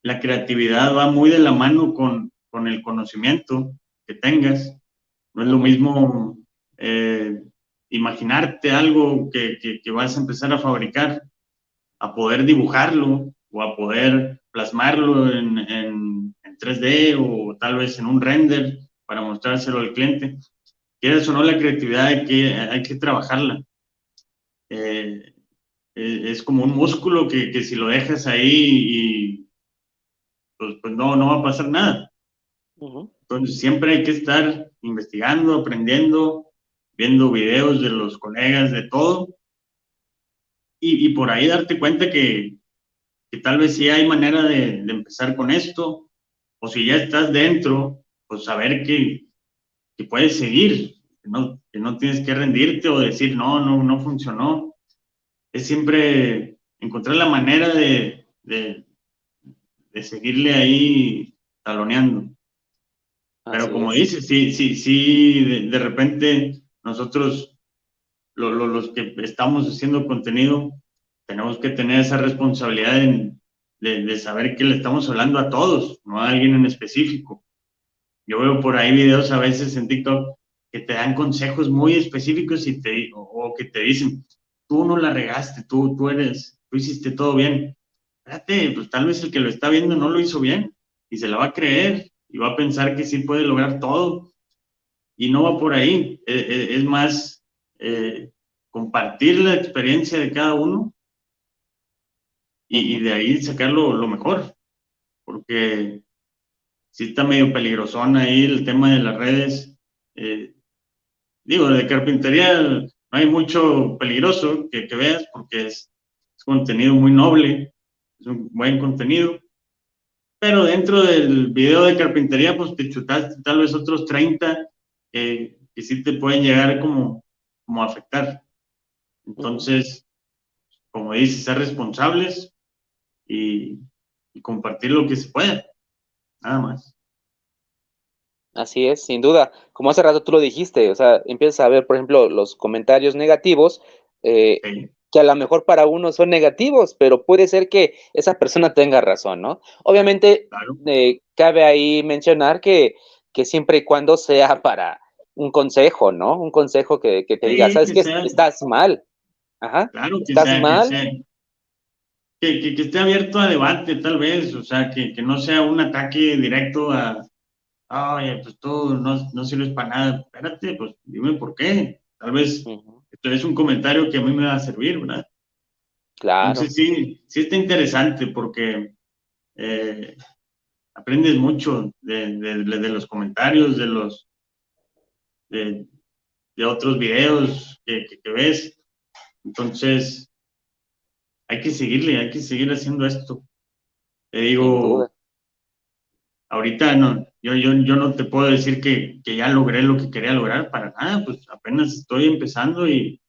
La creatividad va muy de la mano con, con el conocimiento que tengas. No es lo mismo eh, imaginarte algo que, que, vas a empezar a fabricar, a poder dibujarlo o a poder plasmarlo en, en, 3D o tal vez en un render para mostrárselo al cliente. Quieras o no, la creatividad hay que, hay que trabajarla. Eh, es como un músculo que, que, si lo dejas ahí y pues, pues no, no va a pasar nada. Entonces siempre hay que estar investigando, aprendiendo, viendo videos de los colegas, de todo, y, y por ahí darte cuenta que, que, tal vez sí hay manera de, de, empezar con esto, o si ya estás dentro, pues saber que, que puedes seguir, que no, que no tienes que rendirte o decir, no, no, no funcionó. Es siempre encontrar la manera de, de, de seguirle ahí taloneando. Pero como dices, sí, sí, sí, de, de repente nosotros, los que estamos haciendo contenido, tenemos que tener esa responsabilidad de, saber que le estamos hablando a todos, no a alguien en específico. Yo veo por ahí videos a veces en TikTok que te dan consejos muy específicos y te, o, que te dicen, tú no la regaste, tú, tú eres, tú hiciste todo bien. Espérate, pues tal vez el que lo está viendo no lo hizo bien y se la va a creer y va a pensar que sí puede lograr todo y no va por ahí, e, e, es, más eh, compartir la experiencia de cada uno y, de ahí sacarlo lo mejor, porque sí está medio peligrosón ahí el tema de las redes. Eh, digo, de carpintería no hay mucho peligroso que, que veas porque es, es, contenido muy noble, es un buen contenido. Pero dentro del video de carpintería, pues te chutaste tal vez otros 30 que sí te pueden llegar como, como a afectar. Entonces, como dices, ser responsables y, compartir lo que se pueda, nada más. Así es, sin duda. Como hace rato tú lo dijiste, o sea, empiezas a ver, por ejemplo, los comentarios negativos, eh, que a lo mejor para uno son negativos, pero puede ser que esa persona tenga razón, ¿no? Obviamente, eh, cabe ahí mencionar que que siempre y cuando sea para un consejo, ¿no? Un consejo que, te diga, ¿sabes qué? Estás mal. Ajá. Claro que estás mal. Que, que, esté abierto a debate, tal vez, o sea, que, no sea un ataque directo a, ay, pues tú no, no sirves para nada. Espérate, pues dime por qué. Tal vez esto es un comentario que a mí me va a servir, ¿verdad? Claro. Entonces sí, sí está interesante porque eh, aprendes mucho de, de, los comentarios, de los de, otros videos que, que, ves. Entonces, hay que seguirle, hay que seguir haciendo esto. Te digo, ahorita no, yo, yo, yo no te puedo decir que, que, ya logré lo que quería lograr para nada, pues apenas estoy empezando y,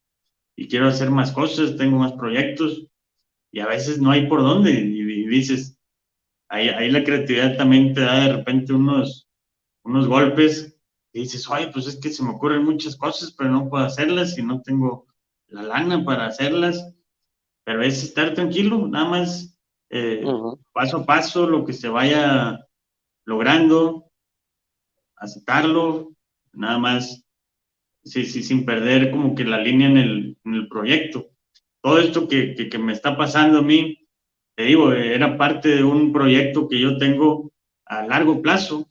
y quiero hacer más cosas, tengo más proyectos y a veces no hay por dónde y dices, ahí, la creatividad también te da de repente unos, unos golpes y dices, oye, pues es que se me ocurren muchas cosas, pero no puedo hacerlas y no tengo la lana para hacerlas. Pero es estar tranquilo, nada más eh, paso a paso, lo que se vaya logrando, aceptarlo, nada más, sí, sí, sin perder como que la línea en el, en el proyecto. Todo esto que, que, me está pasando a mí, te digo, era parte de un proyecto que yo tengo a largo plazo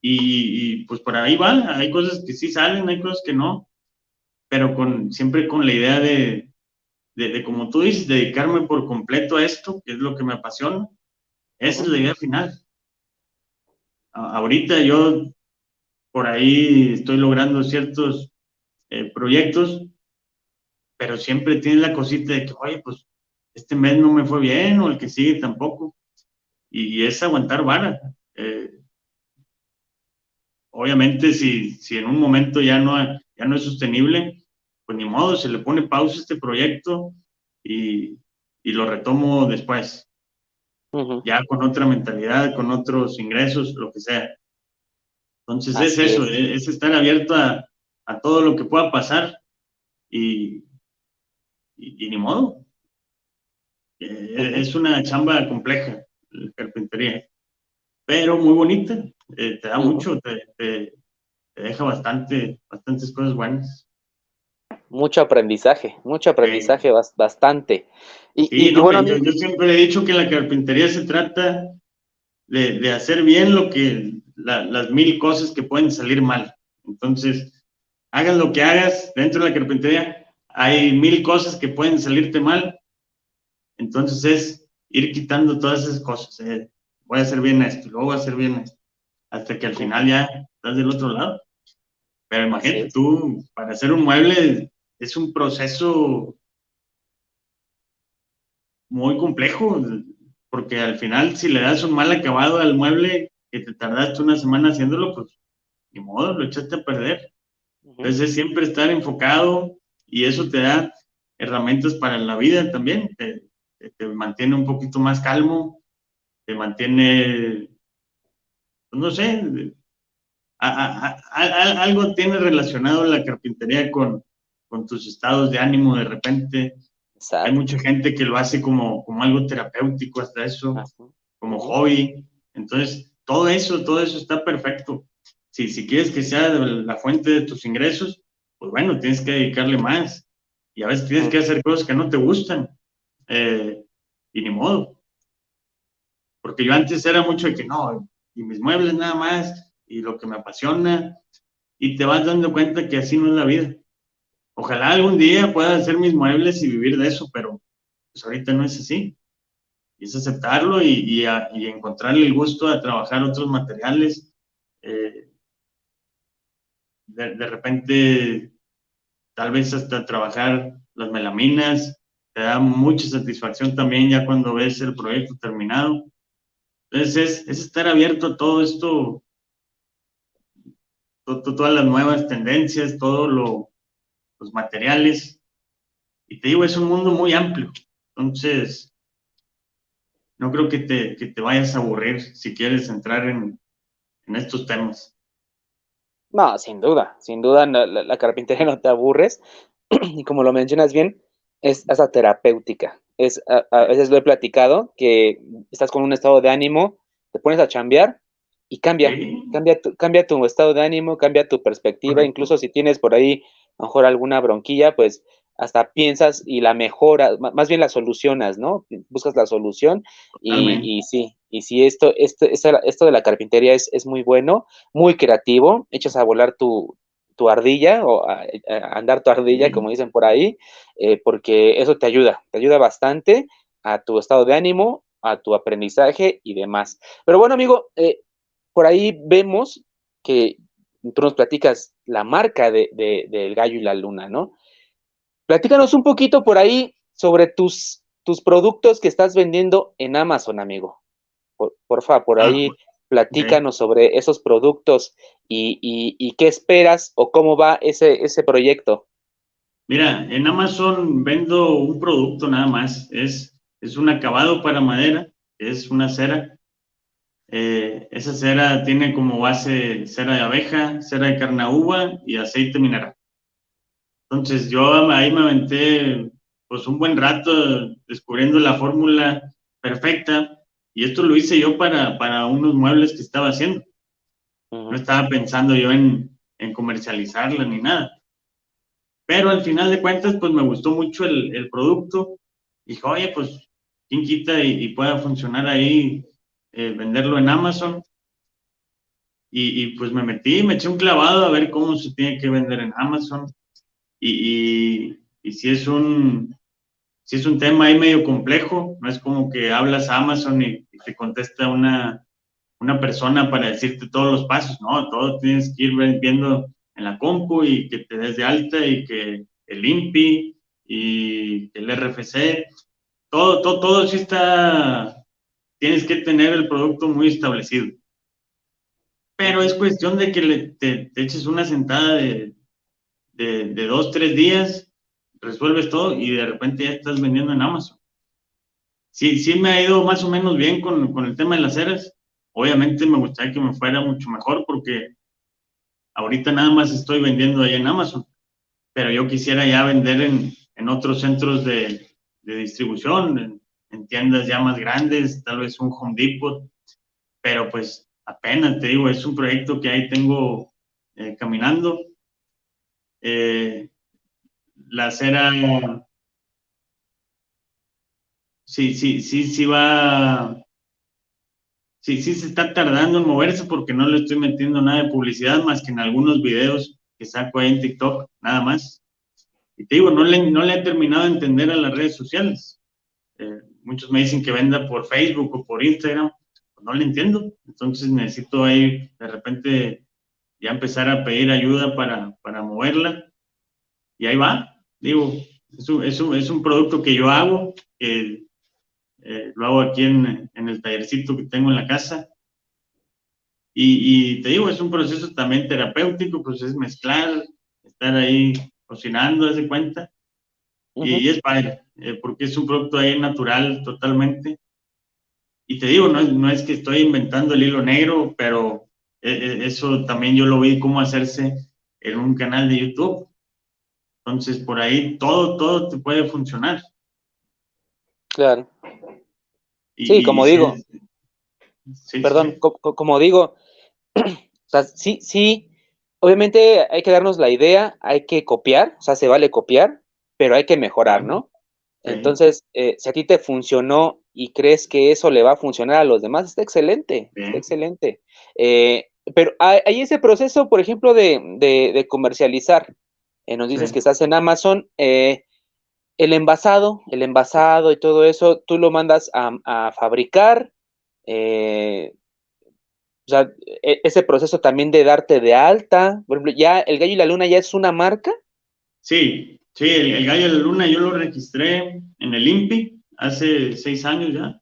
y, pues por ahí va, hay cosas que sí salen, hay cosas que no, pero con, siempre con la idea de, de, como tú dices, dedicarme por completo a esto, que es lo que me apasiona. Esa es la idea final. Ahorita yo por ahí estoy logrando ciertos eh, proyectos, pero siempre tiene la cosita de que, oye, pues este mes no me fue bien o el que sigue tampoco. Y, es aguantar vara. Eh, obviamente, si, si en un momento ya no, ya no es sostenible, pues ni modo, se le pone pausa a este proyecto y, y lo retomo después. Ya con otra mentalidad, con otros ingresos, lo que sea. Entonces es eso, es. estar abierto a, a, todo lo que pueda pasar y, y, ni modo. Eh, es una chamba compleja, la carpintería, pero muy bonita, eh, te da mucho, te, te, te, deja bastante, bastantes cosas buenas mucho aprendizaje, mucho aprendizaje, bastante. Y, bueno, yo, siempre he dicho que la carpintería se trata de, hacer bien lo que, las mil cosas que pueden salir mal. Entonces, hagas lo que hagas dentro de la carpintería, hay mil cosas que pueden salirte mal. Entonces es ir quitando todas esas cosas. Eh. Voy a hacer bien esto, luego voy a hacer bien esto, hasta que al final ya estás del otro lado. Pero imagínate, tú, para hacer un mueble, es un proceso muy complejo, porque al final si le das un mal acabado al mueble que te tardaste una semana haciéndolo, pues ni modo, lo echaste a perder. Entonces es siempre estar enfocado y eso te da herramientas para la vida también, te, te mantiene un poquito más calmo, te mantiene, pues, no sé, algo tiene relacionado la carpintería con, con tus estados de ánimo de repente. Hay mucha gente que lo hace como, como algo terapéutico hasta eso, como hobby. Entonces, todo eso, todo eso está perfecto. Si, si quieres que sea la fuente de tus ingresos, pues bueno, tienes que dedicarle más. Y a veces tienes que hacer cosas que no te gustan. Eh, y ni modo. Porque yo antes era mucho de que no, y mis muebles nada más, y lo que me apasiona, y te vas dando cuenta que así no es la vida. Ojalá algún día pueda hacer mis muebles y vivir de eso, pero pues ahorita no es así. Y es aceptarlo y, y, encontrarle el gusto a trabajar otros materiales. Eh, de, de, repente, tal vez hasta trabajar las melaminas, te da mucha satisfacción también ya cuando ves el proyecto terminado. Entonces es, es estar abierto a todo esto, todas las nuevas tendencias, todo lo, los materiales. Y te digo, es un mundo muy amplio. Entonces, no creo que te, que te vayas a aburrir si quieres entrar en, en estos temas. No, sin duda, sin duda la, carpintería no te aburres. y como lo mencionas bien, es hasta terapéutica. Es, a, veces lo he platicado, que estás con un estado de ánimo, te pones a chambear y cambia, cambia, tu, cambia tu estado de ánimo, cambia tu perspectiva, incluso si tienes por ahí a lo mejor alguna bronquilla, pues hasta piensas y la mejora, más bien la solucionas, ¿no? Buscas la solución y, y sí, y sí, esto, esto, esto, de la carpintería es, es, muy bueno, muy creativo, echas a volar tu, tu ardilla o a, andar tu ardilla, como dicen por ahí, eh, porque eso te ayuda, te ayuda bastante a tu estado de ánimo, a tu aprendizaje y demás. Pero bueno, amigo, eh, por ahí vemos que tú nos platicas la marca de, del gallo y la luna, ¿no? Platícanos un poquito por ahí sobre tus, tus productos que estás vendiendo en Amazon, amigo. Por, favor, por ah, ahí platícanos sobre esos productos y, y, qué esperas o cómo va ese, ese proyecto. Mira, en Amazon vendo un producto nada más. Es, es un acabado para madera, es una cera eh, esa cera tiene como base cera de abeja, cera de carnaúba y aceite mineral. Entonces yo ahí me aventé pues un buen rato descubriendo la fórmula perfecta. Y esto lo hice yo para, para unos muebles que estaba haciendo. No estaba pensando yo en, en, comercializarla ni nada. Pero al final de cuentas, pues me gustó mucho el, el producto. Dijo, oye, pues, ¿quién quita y, pueda funcionar ahí, eh, venderlo en Amazon? Y, y, pues me metí, me eché un clavado a ver cómo se tiene que vender en Amazon. Y, y, y si es un, si es un tema ahí medio complejo, no es como que hablas a Amazon y, te contesta una, una persona para decirte todos los pasos, no, todo tienes que ir viendo en la compu y que te des de alta y que el INPI y el RFC, todo, todo, todo sí está, tienes que tener el producto muy establecido. Pero es cuestión de que le, te, eches una sentada de, de, de, dos, tres días, resuelves todo y de repente ya estás vendiendo en Amazon. Sí, sí me ha ido más o menos bien con, con el tema de las ceras Obviamente me gustaría que me fuera mucho mejor porque ahorita nada más estoy vendiendo ahí en Amazon, pero yo quisiera ya vender en, en otros centros de, de distribución, en, en, tiendas ya más grandes, tal vez un Home Depot, pero pues apenas te digo, es un proyecto que ahí tengo eh, caminando. Eh, la acera, sí, sí, sí, sí va sí, sí se está tardando en moverse porque no le estoy metiendo nada de publicidad más que en algunos videos que saco ahí en TikTok, nada más. Y te digo, no le, no le he terminado de entender a las redes sociales. Eh, muchos me dicen que venda por Facebook o por Instagram, pues no le entiendo. Entonces necesito ahí de repente ya empezar a pedir ayuda para, para moverla. Y ahí va. Digo, es un, es un, es un producto que yo hago, que eh, lo hago aquí en, en, el tallercito que tengo en la casa. Y, y, te digo, es un proceso también terapéutico, pues es mezclar, estar ahí cocinando, de cuenta. Y, es padre, eh, porque es un producto ahí natural totalmente. Y te digo, no es, no es que estoy inventando el hilo negro, pero eh, eso también yo lo vi cómo hacerse en un canal de YouTube. Entonces, por ahí todo, todo te puede funcionar. Claro sí, como digo. perdón, como digo, o sea, sí, sí, obviamente hay que darnos la idea, hay que copiar, o sea, se vale copiar, pero hay que mejorar, ¿no? Entonces, eh, si a ti te funcionó y crees que eso le va a funcionar a los demás, está excelente, está excelente. Eh, pero hay, ese proceso, por ejemplo, de, comercializar. Eh, nos dices que estás en Amazon. Eh, el envasado, el envasado y todo eso, tú lo mandas a, fabricar. Eh, o sea, e, ese proceso también de darte de alta. Por ejemplo, ya el gallo y la luna ya es una marca. Sí, sí, el, gallo y la luna yo lo registré en el INPI hace seis años ya.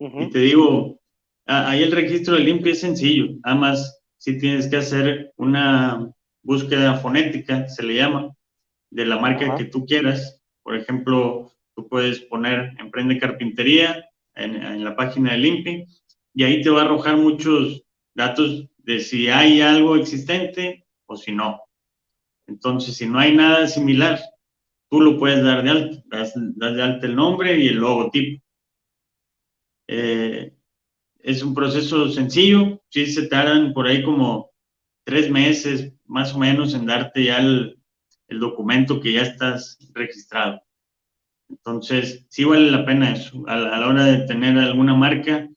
Y te digo, ahí el registro del INPI es sencillo. Además, sí tienes que hacer una búsqueda fonética, se le llama, de la marca que tú quieras por ejemplo, tú puedes poner Emprende Carpintería en, la página del INPI y ahí te va a arrojar muchos datos de si hay algo existente o si no. Entonces, si no hay nada similar, tú lo puedes dar de alta, das, de alta el nombre y el logotipo. Eh, es un proceso sencillo, sí se tardan por ahí como tres meses más o menos en darte ya el, el documento que ya estás registrado. Entonces, sí vale la pena eso. A la, hora de tener alguna marca,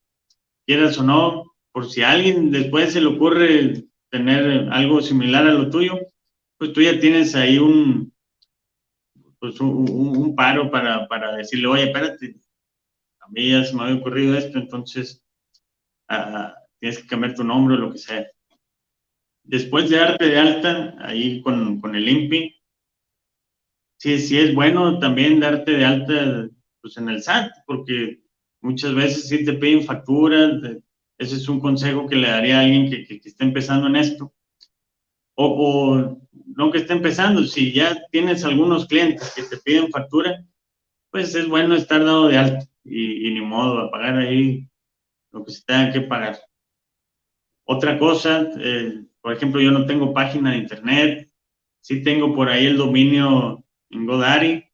quieras o no, por si a alguien después se le ocurre tener algo similar a lo tuyo, pues tú ya tienes ahí un, pues un, paro para, para, decirle, oye, espérate, a mí ya se me había ocurrido esto, entonces ah, tienes que cambiar tu nombre o lo que sea. Después de darte de alta ahí con, con el INPI, sí, sí es bueno también darte de alta pues, en el SAT, porque muchas veces sí te piden facturas, ese es un consejo que le daría a alguien que, que, esté empezando en esto. O, o, no que esté empezando, si ya tienes algunos clientes que te piden factura, pues es bueno estar dado de alta y, y ni modo, a pagar ahí lo que se tenga que pagar. Otra cosa, eh, por ejemplo, yo no tengo página de internet, sí tengo por ahí el dominio en Godari.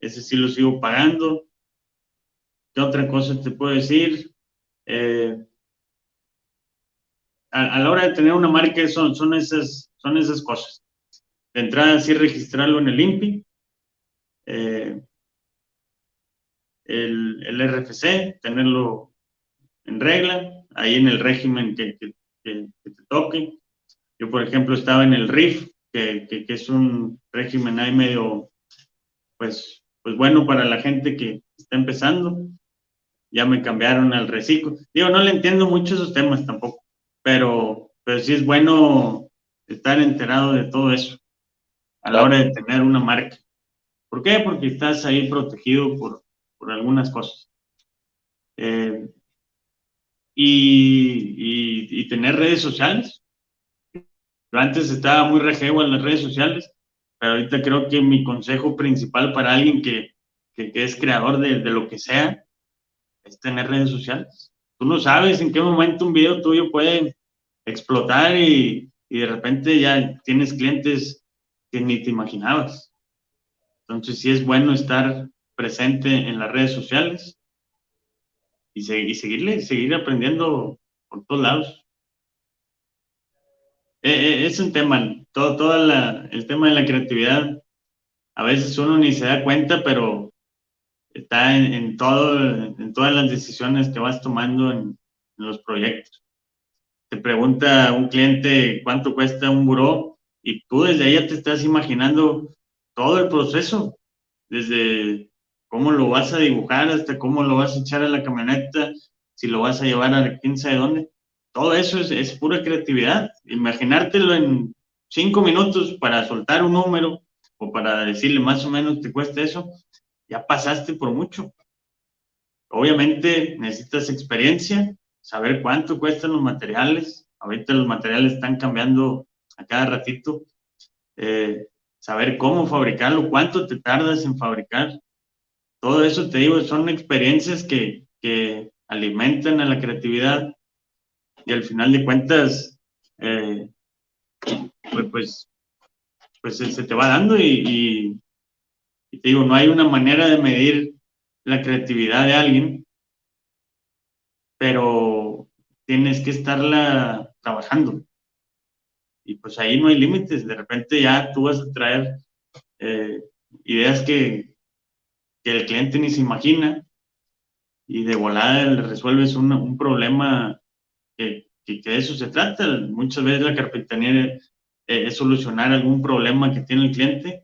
Ese sí lo sigo pagando. ¿Qué otra cosa te puedo decir? Eh, a, la hora de tener una marca son, son, esas, son esas cosas. De entrada, sí registrarlo en el INPI, eh, el, el, RFC, tenerlo en regla, ahí en el régimen que, que, te toque. Yo, por ejemplo, estaba en el RIF, que, que, es un régimen ahí medio, pues, pues bueno para la gente que está empezando. Ya me cambiaron al reciclo. Digo, no le entiendo mucho esos temas tampoco, pero, pero sí es bueno estar enterado de todo eso a la hora de tener una marca. ¿Por qué? Porque estás ahí protegido por, por algunas cosas. Eh, y, y, tener redes sociales. Yo antes estaba muy rejego en las redes sociales, pero ahorita creo que mi consejo principal para alguien que, que, es creador de, de, lo que sea es tener redes sociales. Tú no sabes en qué momento un video tuyo puede explotar y, y de repente ya tienes clientes que ni te imaginabas. Entonces sí es bueno estar presente en las redes sociales y, seguirle, seguir aprendiendo por todos lados. Eh, eh, es un tema, todo, todo el tema de la creatividad, a veces uno ni se da cuenta, pero está en, todo, en todas las decisiones que vas tomando en, en, los proyectos. Te pregunta un cliente cuánto cuesta un buró y tú desde ahí ya te estás imaginando todo el proceso, desde cómo lo vas a dibujar hasta cómo lo vas a echar a la camioneta, si lo vas a llevar a quién sabe dónde. Todo eso es, es pura creatividad. Imaginártelo en cinco minutos para soltar un número o para decirle más o menos te cuesta eso, ya pasaste por mucho. Obviamente necesitas experiencia, saber cuánto cuestan los materiales. Ahorita los materiales están cambiando a cada ratito. Eh, saber cómo fabricarlo, cuánto te tardas en fabricar. Todo eso, te digo, son experiencias que, que alimentan a la creatividad y al final de cuentas, eh, pues, pues, pues, se te va dando y, y, te digo, no hay una manera de medir la creatividad de alguien, pero tienes que estarla trabajando y pues ahí no hay límites, de repente ya tú vas a traer eh, ideas que, que, el cliente ni se imagina y de volada le resuelves un, problema que, que, de eso se trata. Muchas veces la carpintería es, solucionar algún problema que tiene el cliente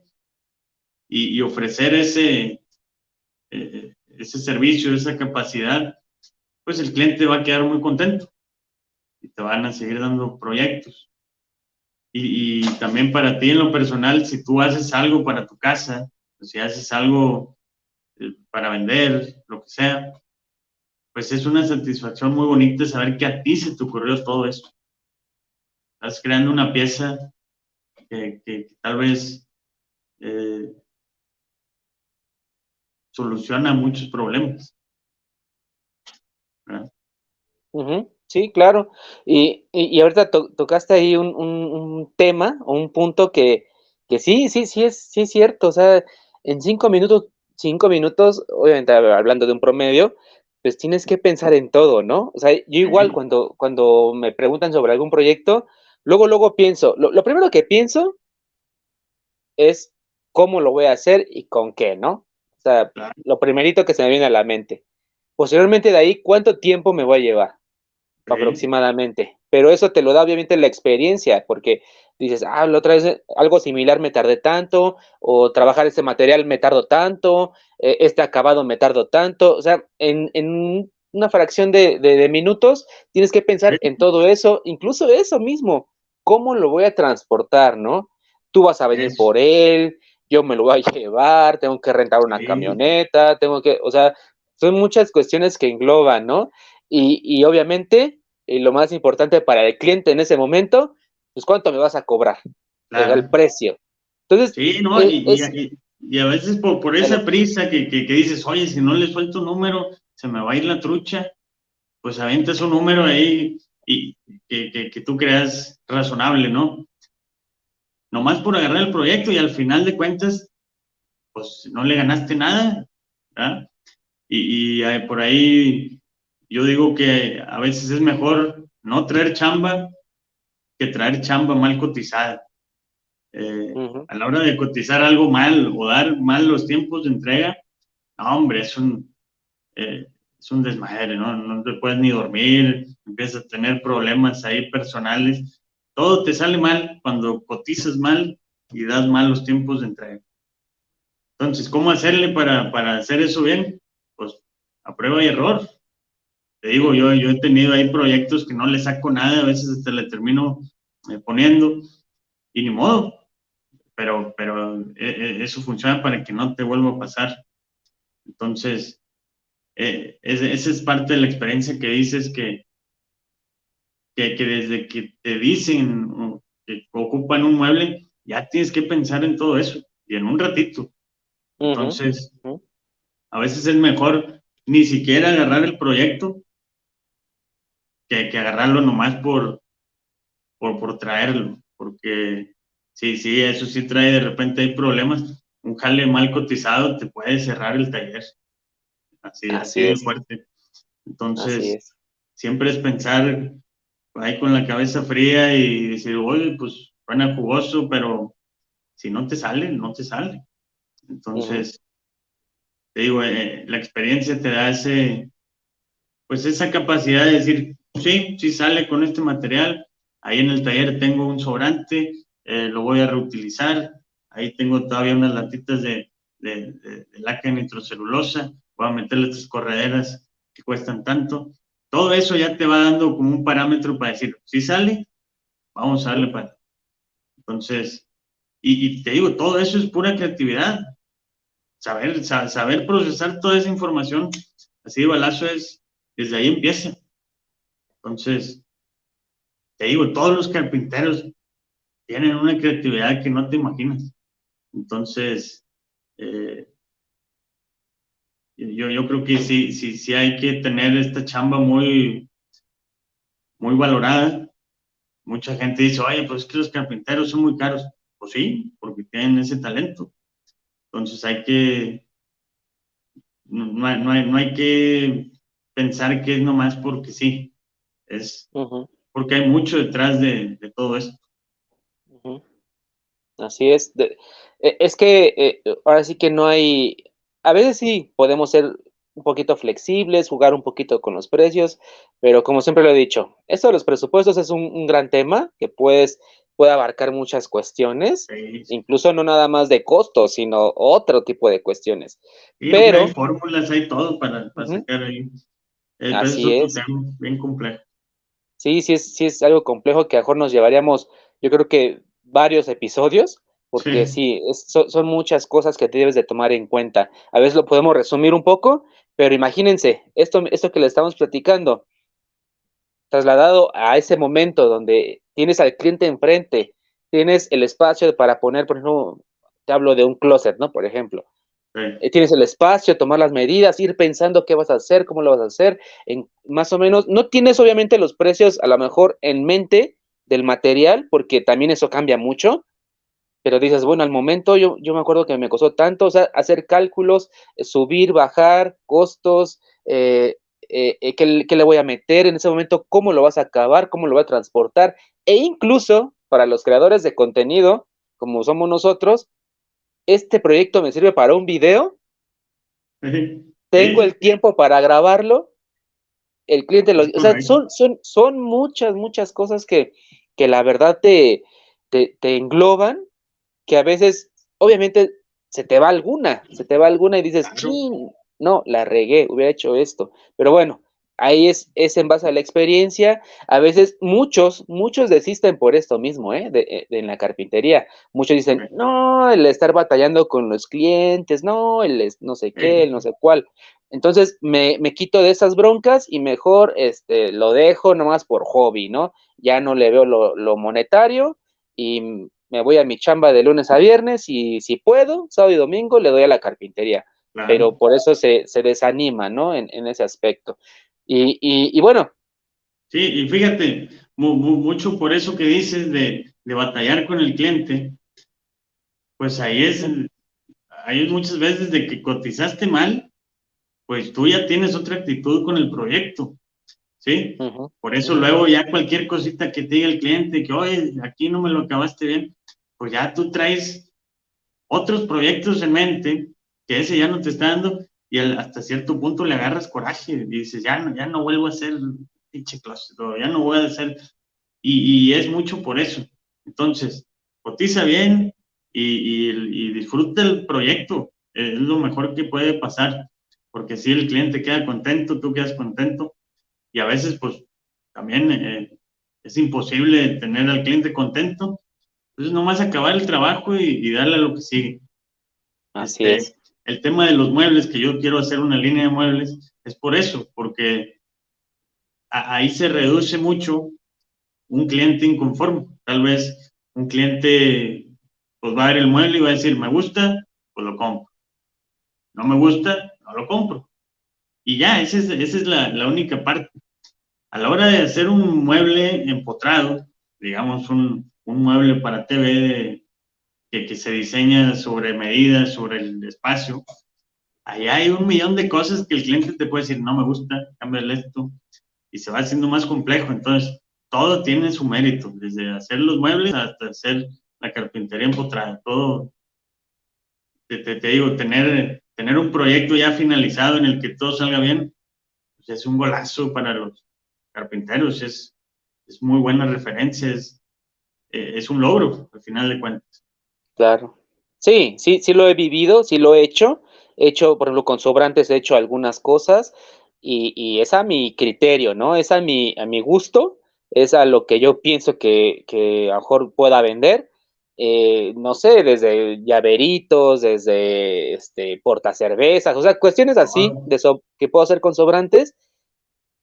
y, ofrecer ese, eh, ese servicio, esa capacidad, pues el cliente va a quedar muy contento y te van a seguir dando proyectos. Y, también para ti en lo personal, si tú haces algo para tu casa, si haces algo eh, para vender, lo que sea, pues es una satisfacción muy bonita saber que a ti se te ocurrió todo eso. Estás creando una pieza que, tal vez eh, soluciona muchos problemas. Sí, claro. Y, y, ahorita tocaste ahí un, un, tema o un punto que, que sí, sí, sí es, sí es cierto. O sea, en cinco minutos, cinco minutos, obviamente hablando de un promedio, pues tienes que pensar en todo, ¿no? O sea, yo igual cuando, cuando me preguntan sobre algún proyecto, luego, luego pienso, lo, primero que pienso es cómo lo voy a hacer y con qué, ¿no? O sea, lo primerito que se me viene a la mente. Posteriormente de ahí, ¿cuánto tiempo me voy a llevar? Aproximadamente. Pero eso te lo da obviamente la experiencia, porque dices, ah, la otra vez algo similar me tardé tanto, o trabajar este material me tardo tanto, eh, este acabado me tardo tanto. O sea, en, en una fracción de, de, minutos tienes que pensar en todo eso, incluso eso mismo, cómo lo voy a transportar, ¿no? Tú vas a venir por él, yo me lo voy a llevar, tengo que rentar una camioneta, tengo que, o sea, son muchas cuestiones que engloban, ¿no? Y, y obviamente y lo más importante para el cliente en ese momento, pues cuánto me vas a cobrar, el precio. Entonces, sí, no, y, a veces por, por esa prisa que, que, dices, oye, si no le suelto un número, se me va a ir la trucha, pues avientas un número ahí y que, que tú creas razonable, ¿no? Nomás por agarrar el proyecto y al final de cuentas, pues no le ganaste nada, ¿verdad? Y, y por ahí yo digo que a veces es mejor no traer chamba que traer chamba mal cotizada. Eh, a la hora de cotizar algo mal o dar mal los tiempos de entrega, no, hombre, es un, eh, es un desmadre, ¿no? No te puedes ni dormir, empiezas a tener problemas ahí personales. Todo te sale mal cuando cotizas mal y das mal los tiempos de entrega. Entonces, ¿cómo hacerle para, para hacer eso bien? Pues a prueba y error. Te digo, yo, yo he tenido ahí proyectos que no le saco nada, a veces hasta le termino eh, poniendo y ni modo, pero, pero eh, eh, eso funciona para que no te vuelva a pasar. Entonces, esa es parte de la experiencia que dices que, que, desde que te dicen que ocupan un mueble, ya tienes que pensar en todo eso y en un ratito. Entonces, a veces es mejor ni siquiera agarrar el proyecto que, que agarrarlo nomás por, por, por traerlo, porque sí, sí, eso sí trae, de repente hay problemas. Un jale mal cotizado te puede cerrar el taller. Así, así, de fuerte. Entonces, siempre es pensar ahí con la cabeza fría y decir, oye, pues suena jugoso, pero si no te sale, no te sale. Entonces, te digo, eh, la experiencia te da ese, pues esa capacidad de decir, sí, sí sale con este material, ahí en el taller tengo un sobrante, eh, lo voy a reutilizar, ahí tengo todavía unas latitas de, de, de nitrocelulosa, voy a meterle estas correderas que cuestan tanto. Todo eso ya te va dando como un parámetro para decir, si sale, vamos a darle para. Entonces, y, te digo, todo eso es pura creatividad. Saber, saber procesar toda esa información así de balazo es, desde ahí empieza. Entonces, te digo, todos los carpinteros tienen una creatividad que no te imaginas. Entonces, eh, yo, yo creo que sí, sí, sí hay que tener esta chamba muy, muy valorada. Mucha gente dice, oye, pues es que los carpinteros son muy caros. Pues sí, porque tienen ese talento. Entonces hay que, no, no, no hay que pensar que es nomás porque sí. Es porque hay mucho detrás de, todo esto. Así es. E, es que eh, ahora sí que no hay, a veces sí podemos ser un poquito flexibles, jugar un poquito con los precios, pero como siempre lo he dicho, esto de los presupuestos es un, gran tema que puedes, puede abarcar muchas cuestiones, incluso no nada más de costos, sino otro tipo de cuestiones. pero hay fórmulas, hay todo para, sacar ahí. Eh, Así es. Bien complejo. Sí, sí es, sí es algo complejo que a lo mejor nos llevaríamos, yo creo que varios episodios, porque sí, son, muchas cosas que te debes de tomar en cuenta. A veces lo podemos resumir un poco, pero imagínense, esto, esto que le estamos platicando, trasladado a ese momento donde tienes al cliente enfrente, tienes el espacio para poner, por ejemplo, te hablo de un closet, ¿no? Por ejemplo, eh, tienes el espacio, tomar las medidas, ir pensando qué vas a hacer, cómo lo vas a hacer, más o menos. No tienes obviamente los precios a lo mejor en mente del material, porque también eso cambia mucho, pero dices, bueno, al momento yo, me acuerdo que me costó tanto, hacer cálculos, eh, subir, bajar, costos, eh, ¿qué, ¿qué, le voy a meter en ese momento, cómo lo vas a acabar, cómo lo voy a transportar, e incluso para los creadores de contenido, como somos nosotros, este proyecto me sirve para un video, tengo el tiempo para grabarlo, el cliente lo... O sea, son, son, son muchas, muchas cosas que, que la verdad te, te, engloban, que a veces, obviamente, se te va alguna, se te va alguna y dices, no, la regué, hubiera hecho esto. Pero bueno, ahí es, es en base a la experiencia. A veces muchos, muchos desisten por esto mismo, ¿eh? De, en la carpintería. Muchos dicen, no, el estar batallando con los clientes, no, el no sé qué, el no sé cuál. Entonces me, me, quito de esas broncas y mejor este, lo dejo nomás por hobby, ¿no? Ya no le veo lo, lo monetario y me voy a mi chamba de lunes a viernes y si puedo, sábado y domingo le doy a la carpintería. Pero por eso se, se desanima, ¿no? En, en ese aspecto. Y, bueno. Sí, y fíjate, mucho por eso que dices de, batallar con el cliente, pues ahí es, ahí es muchas veces de que cotizaste mal pues tú ya tienes otra actitud con el proyecto, ¿sí? Por eso luego ya cualquier cosita que te diga el cliente, que, oye, aquí no me lo acabaste bien, pues ya tú traes otros proyectos en mente, que ese ya no te está dando, y hasta cierto punto le agarras coraje y dices, ya no, ya no vuelvo a hacer pinche clásico, ya no voy a hacer, y, y, es mucho por eso. Entonces, cotiza bien y, y, disfruta el proyecto, es lo mejor que puede pasar, porque si el cliente queda contento, tú quedas contento, y a veces pues también eh, es imposible tener al cliente contento, entonces nomás acabar el trabajo y, darle a lo que sigue. Así este, es. El tema de los muebles, que yo quiero hacer una línea de muebles, es por eso, porque ahí se reduce mucho un cliente inconforme. Tal vez un cliente pues va a ver el mueble y va a decir, me gusta, pues lo compro. No me gusta, no lo compro. Y ya, esa es, esa es la, la, única parte. A la hora de hacer un mueble empotrado, digamos un, un mueble para TV que, que, se diseña sobre medidas, sobre el espacio, ahí hay un millón de cosas que el cliente te puede decir, no me gusta, cámbiale esto, y se va haciendo más complejo. Entonces, todo tiene su mérito, desde hacer los muebles hasta hacer la carpintería empotrada, todo. Te, te, digo, tener, tener un proyecto ya finalizado en el que todo salga bien, pues es un golazo para los carpinteros, es, es muy buena referencia, es, eh, es un logro al final de cuentas. Claro. Sí, sí, sí lo he vivido, sí lo he hecho. He hecho, por ejemplo, con sobrantes he hecho algunas cosas y, y es a mi criterio, ¿no? Es a mi, a mi gusto, es a lo que yo pienso que, que a lo mejor pueda vender. Eh, no sé, desde llaveritos, desde este, portacervezas, o sea, cuestiones así de que puedo hacer con sobrantes.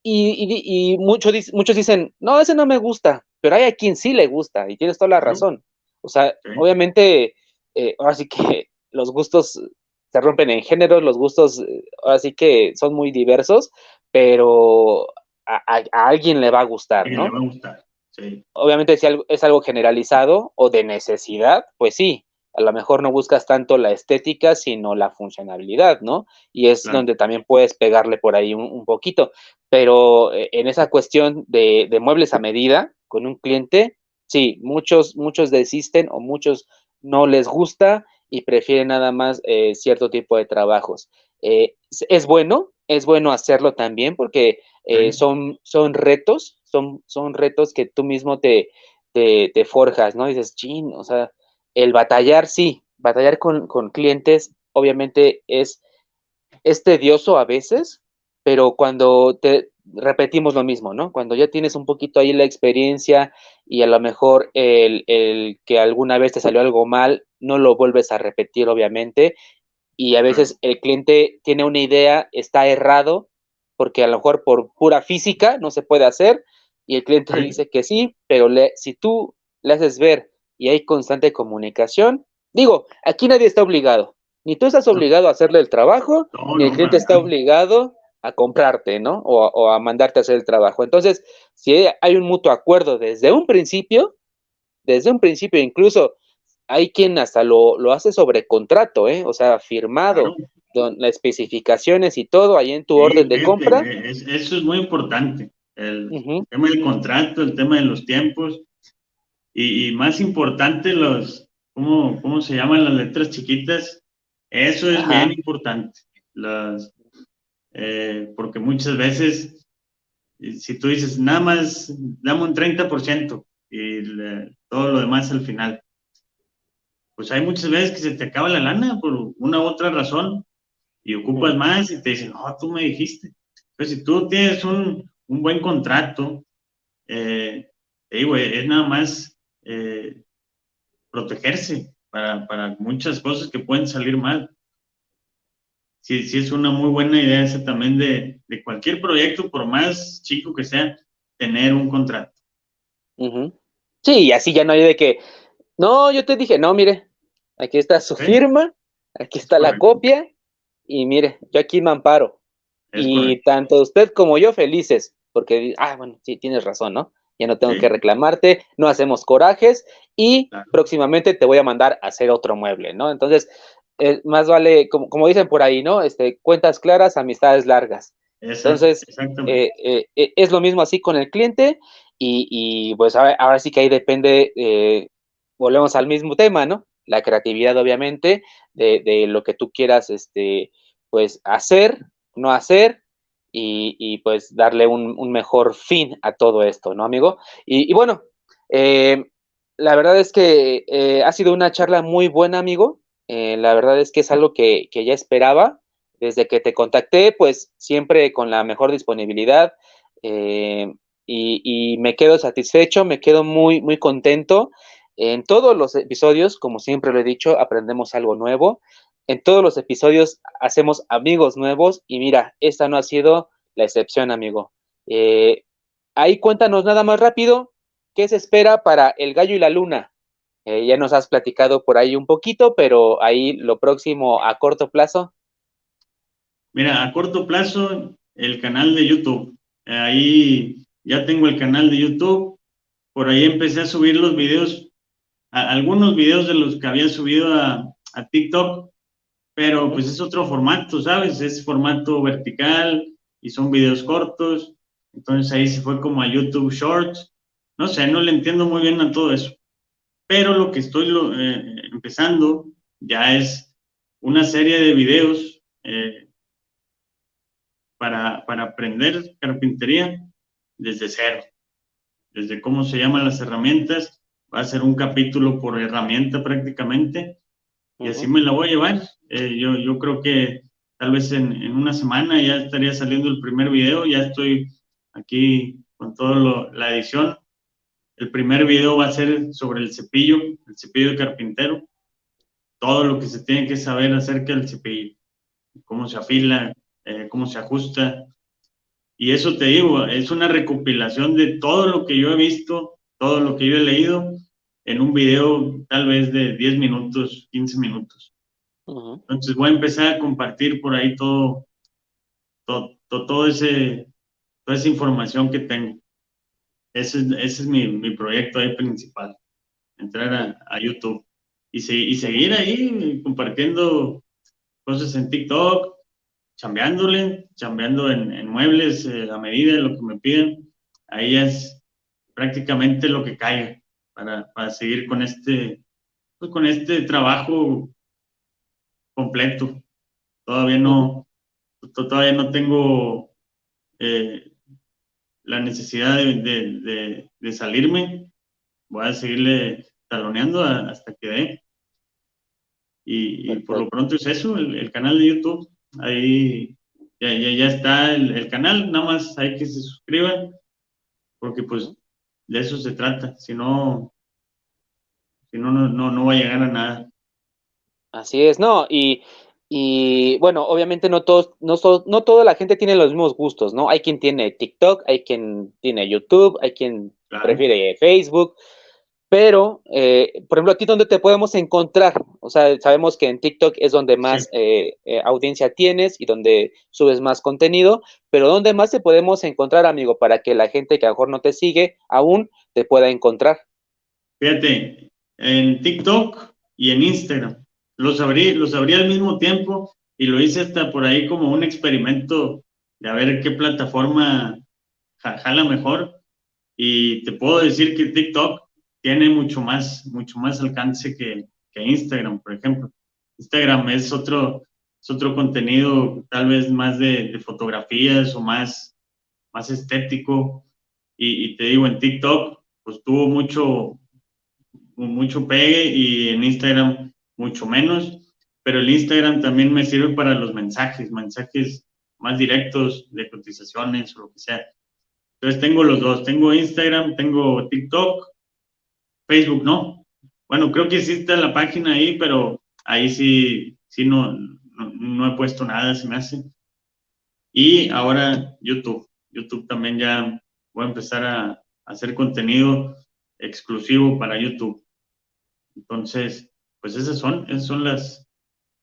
Y, y, muchos, muchos dicen, no, ese no me gusta, pero hay a quien sí le gusta y tienes toda la razón. O sea, obviamente, eh, ahora sí que los gustos se rompen en géneros, los gustos eh, ahora sí que son muy diversos, pero a, alguien le va a gustar, ¿no? Le va a gustar, sí. Obviamente si es algo generalizado o de necesidad, pues sí, a lo mejor no buscas tanto la estética, sino la funcionalidad, ¿no? Y es donde también puedes pegarle por ahí un, poquito. Pero eh, en esa cuestión de, muebles a medida con un cliente, sí, muchos, muchos desisten o muchos no les gusta y prefieren nada más eh, cierto tipo de trabajos. Eh, es bueno, es bueno hacerlo también porque son, son retos, son, son retos que tú mismo te, te, te forjas, ¿no? dices, chin, o sea, el batallar, sí, batallar con, clientes obviamente es, es tedioso a veces, pero cuando te repetimos lo mismo, ¿no? Cuando ya tienes un poquito ahí la experiencia y a lo mejor el, el, que alguna vez te salió algo mal, no lo vuelves a repetir, obviamente, y a veces el cliente tiene una idea, está errado, porque a lo mejor por pura física no se puede hacer, y el cliente dice que sí, pero le, si tú le haces ver y hay constante comunicación. Digo, aquí nadie está obligado. Ni tú estás obligado a hacerle el trabajo, ni el cliente está obligado a comprarte, ¿no? O, a mandarte a hacer el trabajo. Entonces, si hay un mutuo acuerdo desde un principio, desde un principio incluso hay quien hasta lo, lo hace sobre contrato, ¿eh? O sea, firmado, las especificaciones y todo ahí en tu orden de compra. eso es muy importante. El tema del contrato, el tema de los tiempos, y, más importante, los, ¿cómo, ¿cómo, se llaman las letras chiquitas? Eso es bien importante. Las, eh, porque muchas veces, si tú dices, nada más, dame un 30% y todo lo demás al final, pues hay muchas veces que se te acaba la lana por una u otra razón y ocupas más y te dicen, no, tú me dijiste. Pues si tú tienes un, un buen contrato, eh, digo, es nada más eh, protegerse para, para, muchas cosas que pueden salir mal. Sí, sí es una muy buena idea esa también de, de cualquier proyecto, por más chico que sea, tener un contrato. Sí, así ya no hay de que, no, yo te dije, no, mire, aquí está su firma, aquí está la copia, y mire, yo aquí me amparo. y tanto usted como yo felices, porque, ah, bueno, sí, tienes razón, ¿no? ya no tengo que reclamarte, no hacemos corajes y próximamente te voy a mandar a hacer otro mueble, ¿no? Entonces, eh, más vale, como, como, dicen por ahí, ¿no? Este, cuentas claras, amistades largas. Entonces, eh, eh, es lo mismo así con el cliente y, pues ahora, sí que ahí depende, volvemos al mismo tema, ¿no? La creatividad, obviamente, de, lo que tú quieras, este, pues hacer, no hacer, y, pues darle un, mejor fin a todo esto, ¿no, amigo? Y, bueno, la verdad es que ha sido una charla muy buena, amigo. Eh, la verdad es que es algo que, ya esperaba. Desde que te contacté, pues siempre con la mejor disponibilidad eh, y, me quedo satisfecho, me quedo muy, muy contento. En todos los episodios, como siempre lo he dicho, aprendemos algo nuevo. En todos los episodios hacemos amigos nuevos y mira, esta no ha sido la excepción, amigo. Eh, ahí cuéntanos nada más rápido, ¿qué se espera para El Gallo y la Luna? Eh, ya nos has platicado por ahí un poquito, pero ahí lo próximo a corto plazo. Mira, a corto plazo, el canal de YouTube. Ahí ya tengo el canal de YouTube. Por ahí empecé a subir los videos, algunos videos de los que había subido a, a TikTok, pero pues es otro formato, ¿sabes? Es formato vertical y son videos cortos. Entonces ahí se fue como a YouTube Shorts. No sé, no le entiendo muy bien a todo eso pero lo que estoy eh, empezando ya es una serie de videos eh, para, para aprender carpintería desde cero, desde cómo se llaman las herramientas, va a ser un capítulo por herramienta prácticamente, y así me la voy a llevar. Eh, yo, yo creo que tal vez en, en, una semana ya estaría saliendo el primer video, ya estoy aquí con toda la edición el primer video va a ser sobre el cepillo, el cepillo de carpintero. Todo lo que se tiene que saber acerca del cepillo. Cómo se afila, eh, cómo se ajusta. Y eso te digo, es una recopilación de todo lo que yo he visto, todo lo que yo he leído en un video tal vez de 10 minutos, 15 minutos. Entonces voy a empezar a compartir por ahí todo, todo, todo, ese, toda esa información que tengo. Ese, ese es mi, mi, proyecto ahí principal, entrar a, a YouTube y, y, seguir ahí compartiendo cosas en TikTok, chambeándole, chambeando en, en muebles eh, a medida de lo que me piden. Ahí es prácticamente lo que caiga para, para seguir con este, pues, con este trabajo completo. Todavía no, todavía no tengo eh, la necesidad de, de, salirme, voy a seguirle taloneando hasta que dé. Y, por lo pronto es eso, el, canal de YouTube, ahí ya, ya, ya está el, canal, nada más hay que se suscriban, porque pues de eso se trata, si no, si no, no, no va a llegar a nada. Así es, no, y y bueno, obviamente no todos, no, no toda la gente tiene los mismos gustos, ¿no? Hay quien tiene TikTok, hay quien tiene YouTube, hay quien prefiere Facebook, pero, eh, por ejemplo, ¿a ti dónde te podemos encontrar? O sea, sabemos que en TikTok es donde más eh, eh, audiencia tienes y donde subes más contenido, pero ¿dónde más te podemos encontrar, amigo, para que la gente que a lo mejor no te sigue aún te pueda encontrar? Fíjate, en TikTok y en Instagram los abrí, los abrí al mismo tiempo y lo hice hasta por ahí como un experimento de a ver qué plataforma jala mejor. Y te puedo decir que TikTok tiene mucho más, mucho más alcance que, que Instagram, por ejemplo. Instagram es otro, es otro contenido tal vez más de, fotografías o más, más estético. Y, y, te digo, en TikTok, pues tuvo mucho, mucho pegue y en Instagram mucho menos, pero el Instagram también me sirve para los mensajes, mensajes más directos de cotizaciones o lo que sea. Entonces tengo los dos, tengo Instagram, tengo TikTok, Facebook no. Bueno, creo que existe la página ahí, pero ahí sí, sí no, no, he puesto nada, se me hace. Y ahora YouTube. YouTube también ya voy a empezar a hacer contenido exclusivo para YouTube. Entonces, pues esas son, esas son las,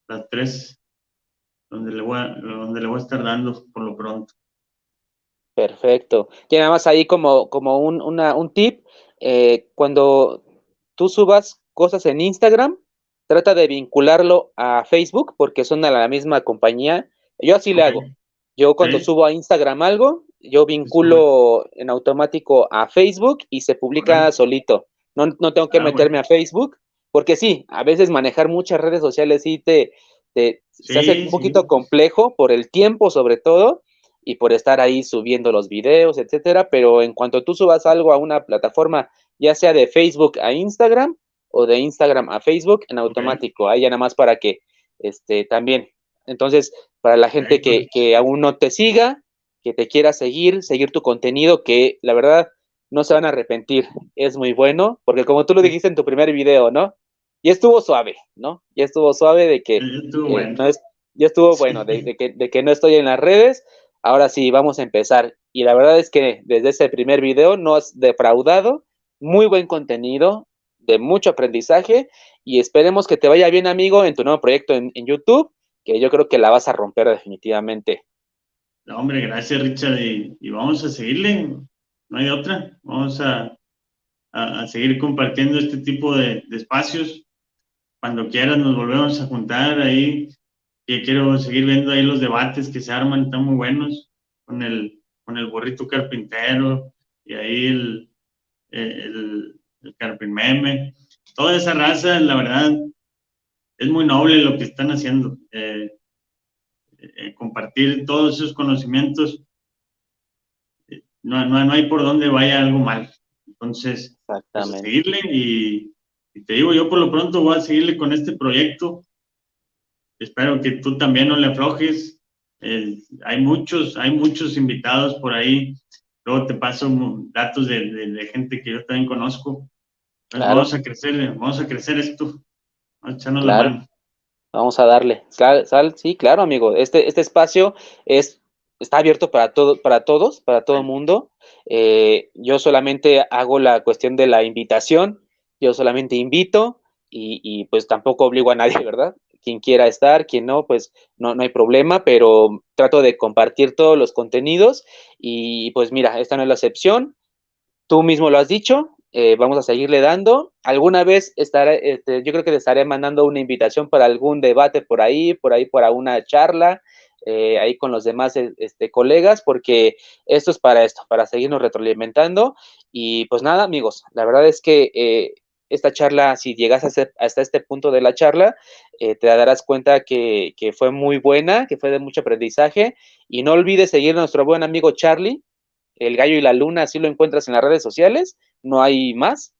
las tres donde le, voy a, donde le voy a estar dando por lo pronto. Perfecto. Y nada más ahí como, como un, una, un tip, eh, cuando tú subas cosas en Instagram, trata de vincularlo a Facebook porque son a la misma compañía. Yo así le hago. Yo cuando subo a Instagram algo, yo vinculo en automático a Facebook y se publica solito. No, no, tengo que ah, meterme a Facebook, porque sí, a veces manejar muchas redes sociales sí te, se hace un poquito complejo por el tiempo sobre todo y por estar ahí subiendo los videos, etcétera, pero en cuanto tú subas algo a una plataforma, ya sea de Facebook a Instagram o de Instagram a Facebook, en automático, ahí ya nada más para que este también. Entonces, para la gente que, que aún no te siga, que te quiera seguir, seguir tu contenido, que la verdad no se van a arrepentir, es muy bueno, porque como tú lo dijiste en tu primer video, ¿no? Y estuvo suave, ¿no? Ya estuvo suave de que... Estuvo bueno. no es, ya estuvo bueno, de, que, de que no estoy en las redes, ahora sí, vamos a empezar. Y la verdad es que desde ese primer video no has defraudado, muy buen contenido, de mucho aprendizaje, y esperemos que te vaya bien, amigo, en tu nuevo proyecto en, YouTube, que yo creo que la vas a romper definitivamente. No, hombre, gracias, Richard, y, vamos a seguirle, no hay otra, vamos a, seguir compartiendo este tipo de, de espacios. Cuando quieras nos volvemos a juntar ahí que quiero seguir viendo ahí los debates que se arman, están muy buenos, con el, con el burrito carpintero y ahí el, el, el carpinmeme. Toda esa raza, la verdad, es muy noble lo que están haciendo. Eh, eh, compartir todos esos conocimientos, no, no, no, hay por dónde vaya algo mal. Entonces, pues, seguirle y, y, te digo, yo por lo pronto voy a seguirle con este proyecto espero que tú también no le aflojes. Eh, hay muchos, hay muchos invitados por ahí. Luego te paso datos de, gente que yo también conozco. Vamos a crecer, vamos a crecer esto. Vamos a la mano. Vamos a darle. Sal, sí, claro, amigo. Este, este espacio es, está abierto para todo, para todos, para todo el mundo. Eh, yo solamente hago la cuestión de la invitación. Yo solamente invito y, y pues tampoco obligo a nadie, ¿verdad? quien quiera estar, quien no, pues no, no hay problema, pero trato de compartir todos los contenidos y pues mira, esta no es la excepción. Tú mismo lo has dicho, eh, vamos a seguirle dando. Alguna vez estaré, este, yo creo que te estaré mandando una invitación para algún debate por ahí, por ahí para una charla, eh, ahí con los demás este, colegas, porque esto es para esto, para seguirnos retroalimentando. Y pues nada, amigos, la verdad es que eh, esta charla, si llegas hasta este punto de la charla, eh, te darás cuenta que, fue muy buena, que fue de mucho aprendizaje. Y no olvides seguir a nuestro buen amigo Charlie, el gallo y la luna, así lo encuentras en las redes sociales, no hay más.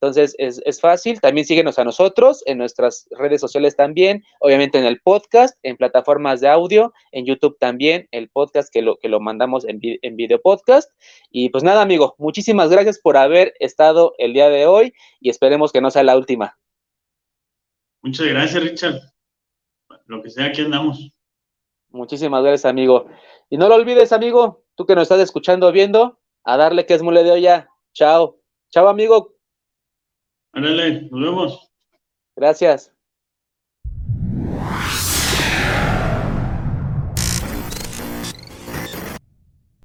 Entonces es, fácil. También síguenos a nosotros en nuestras redes sociales también, obviamente en el podcast, en plataformas de audio, en YouTube también, el podcast que lo, que lo mandamos en, en video podcast. Y pues nada, amigo, muchísimas gracias por haber estado el día de hoy y esperemos que no sea la última. Muchas gracias, Richard. Lo que sea, aquí andamos. Muchísimas gracias, amigo. Y no lo olvides, amigo, tú que nos estás escuchando viendo, a darle que es mole de olla. Chao. Chao, amigo. Ándale, nos vemos. Gracias.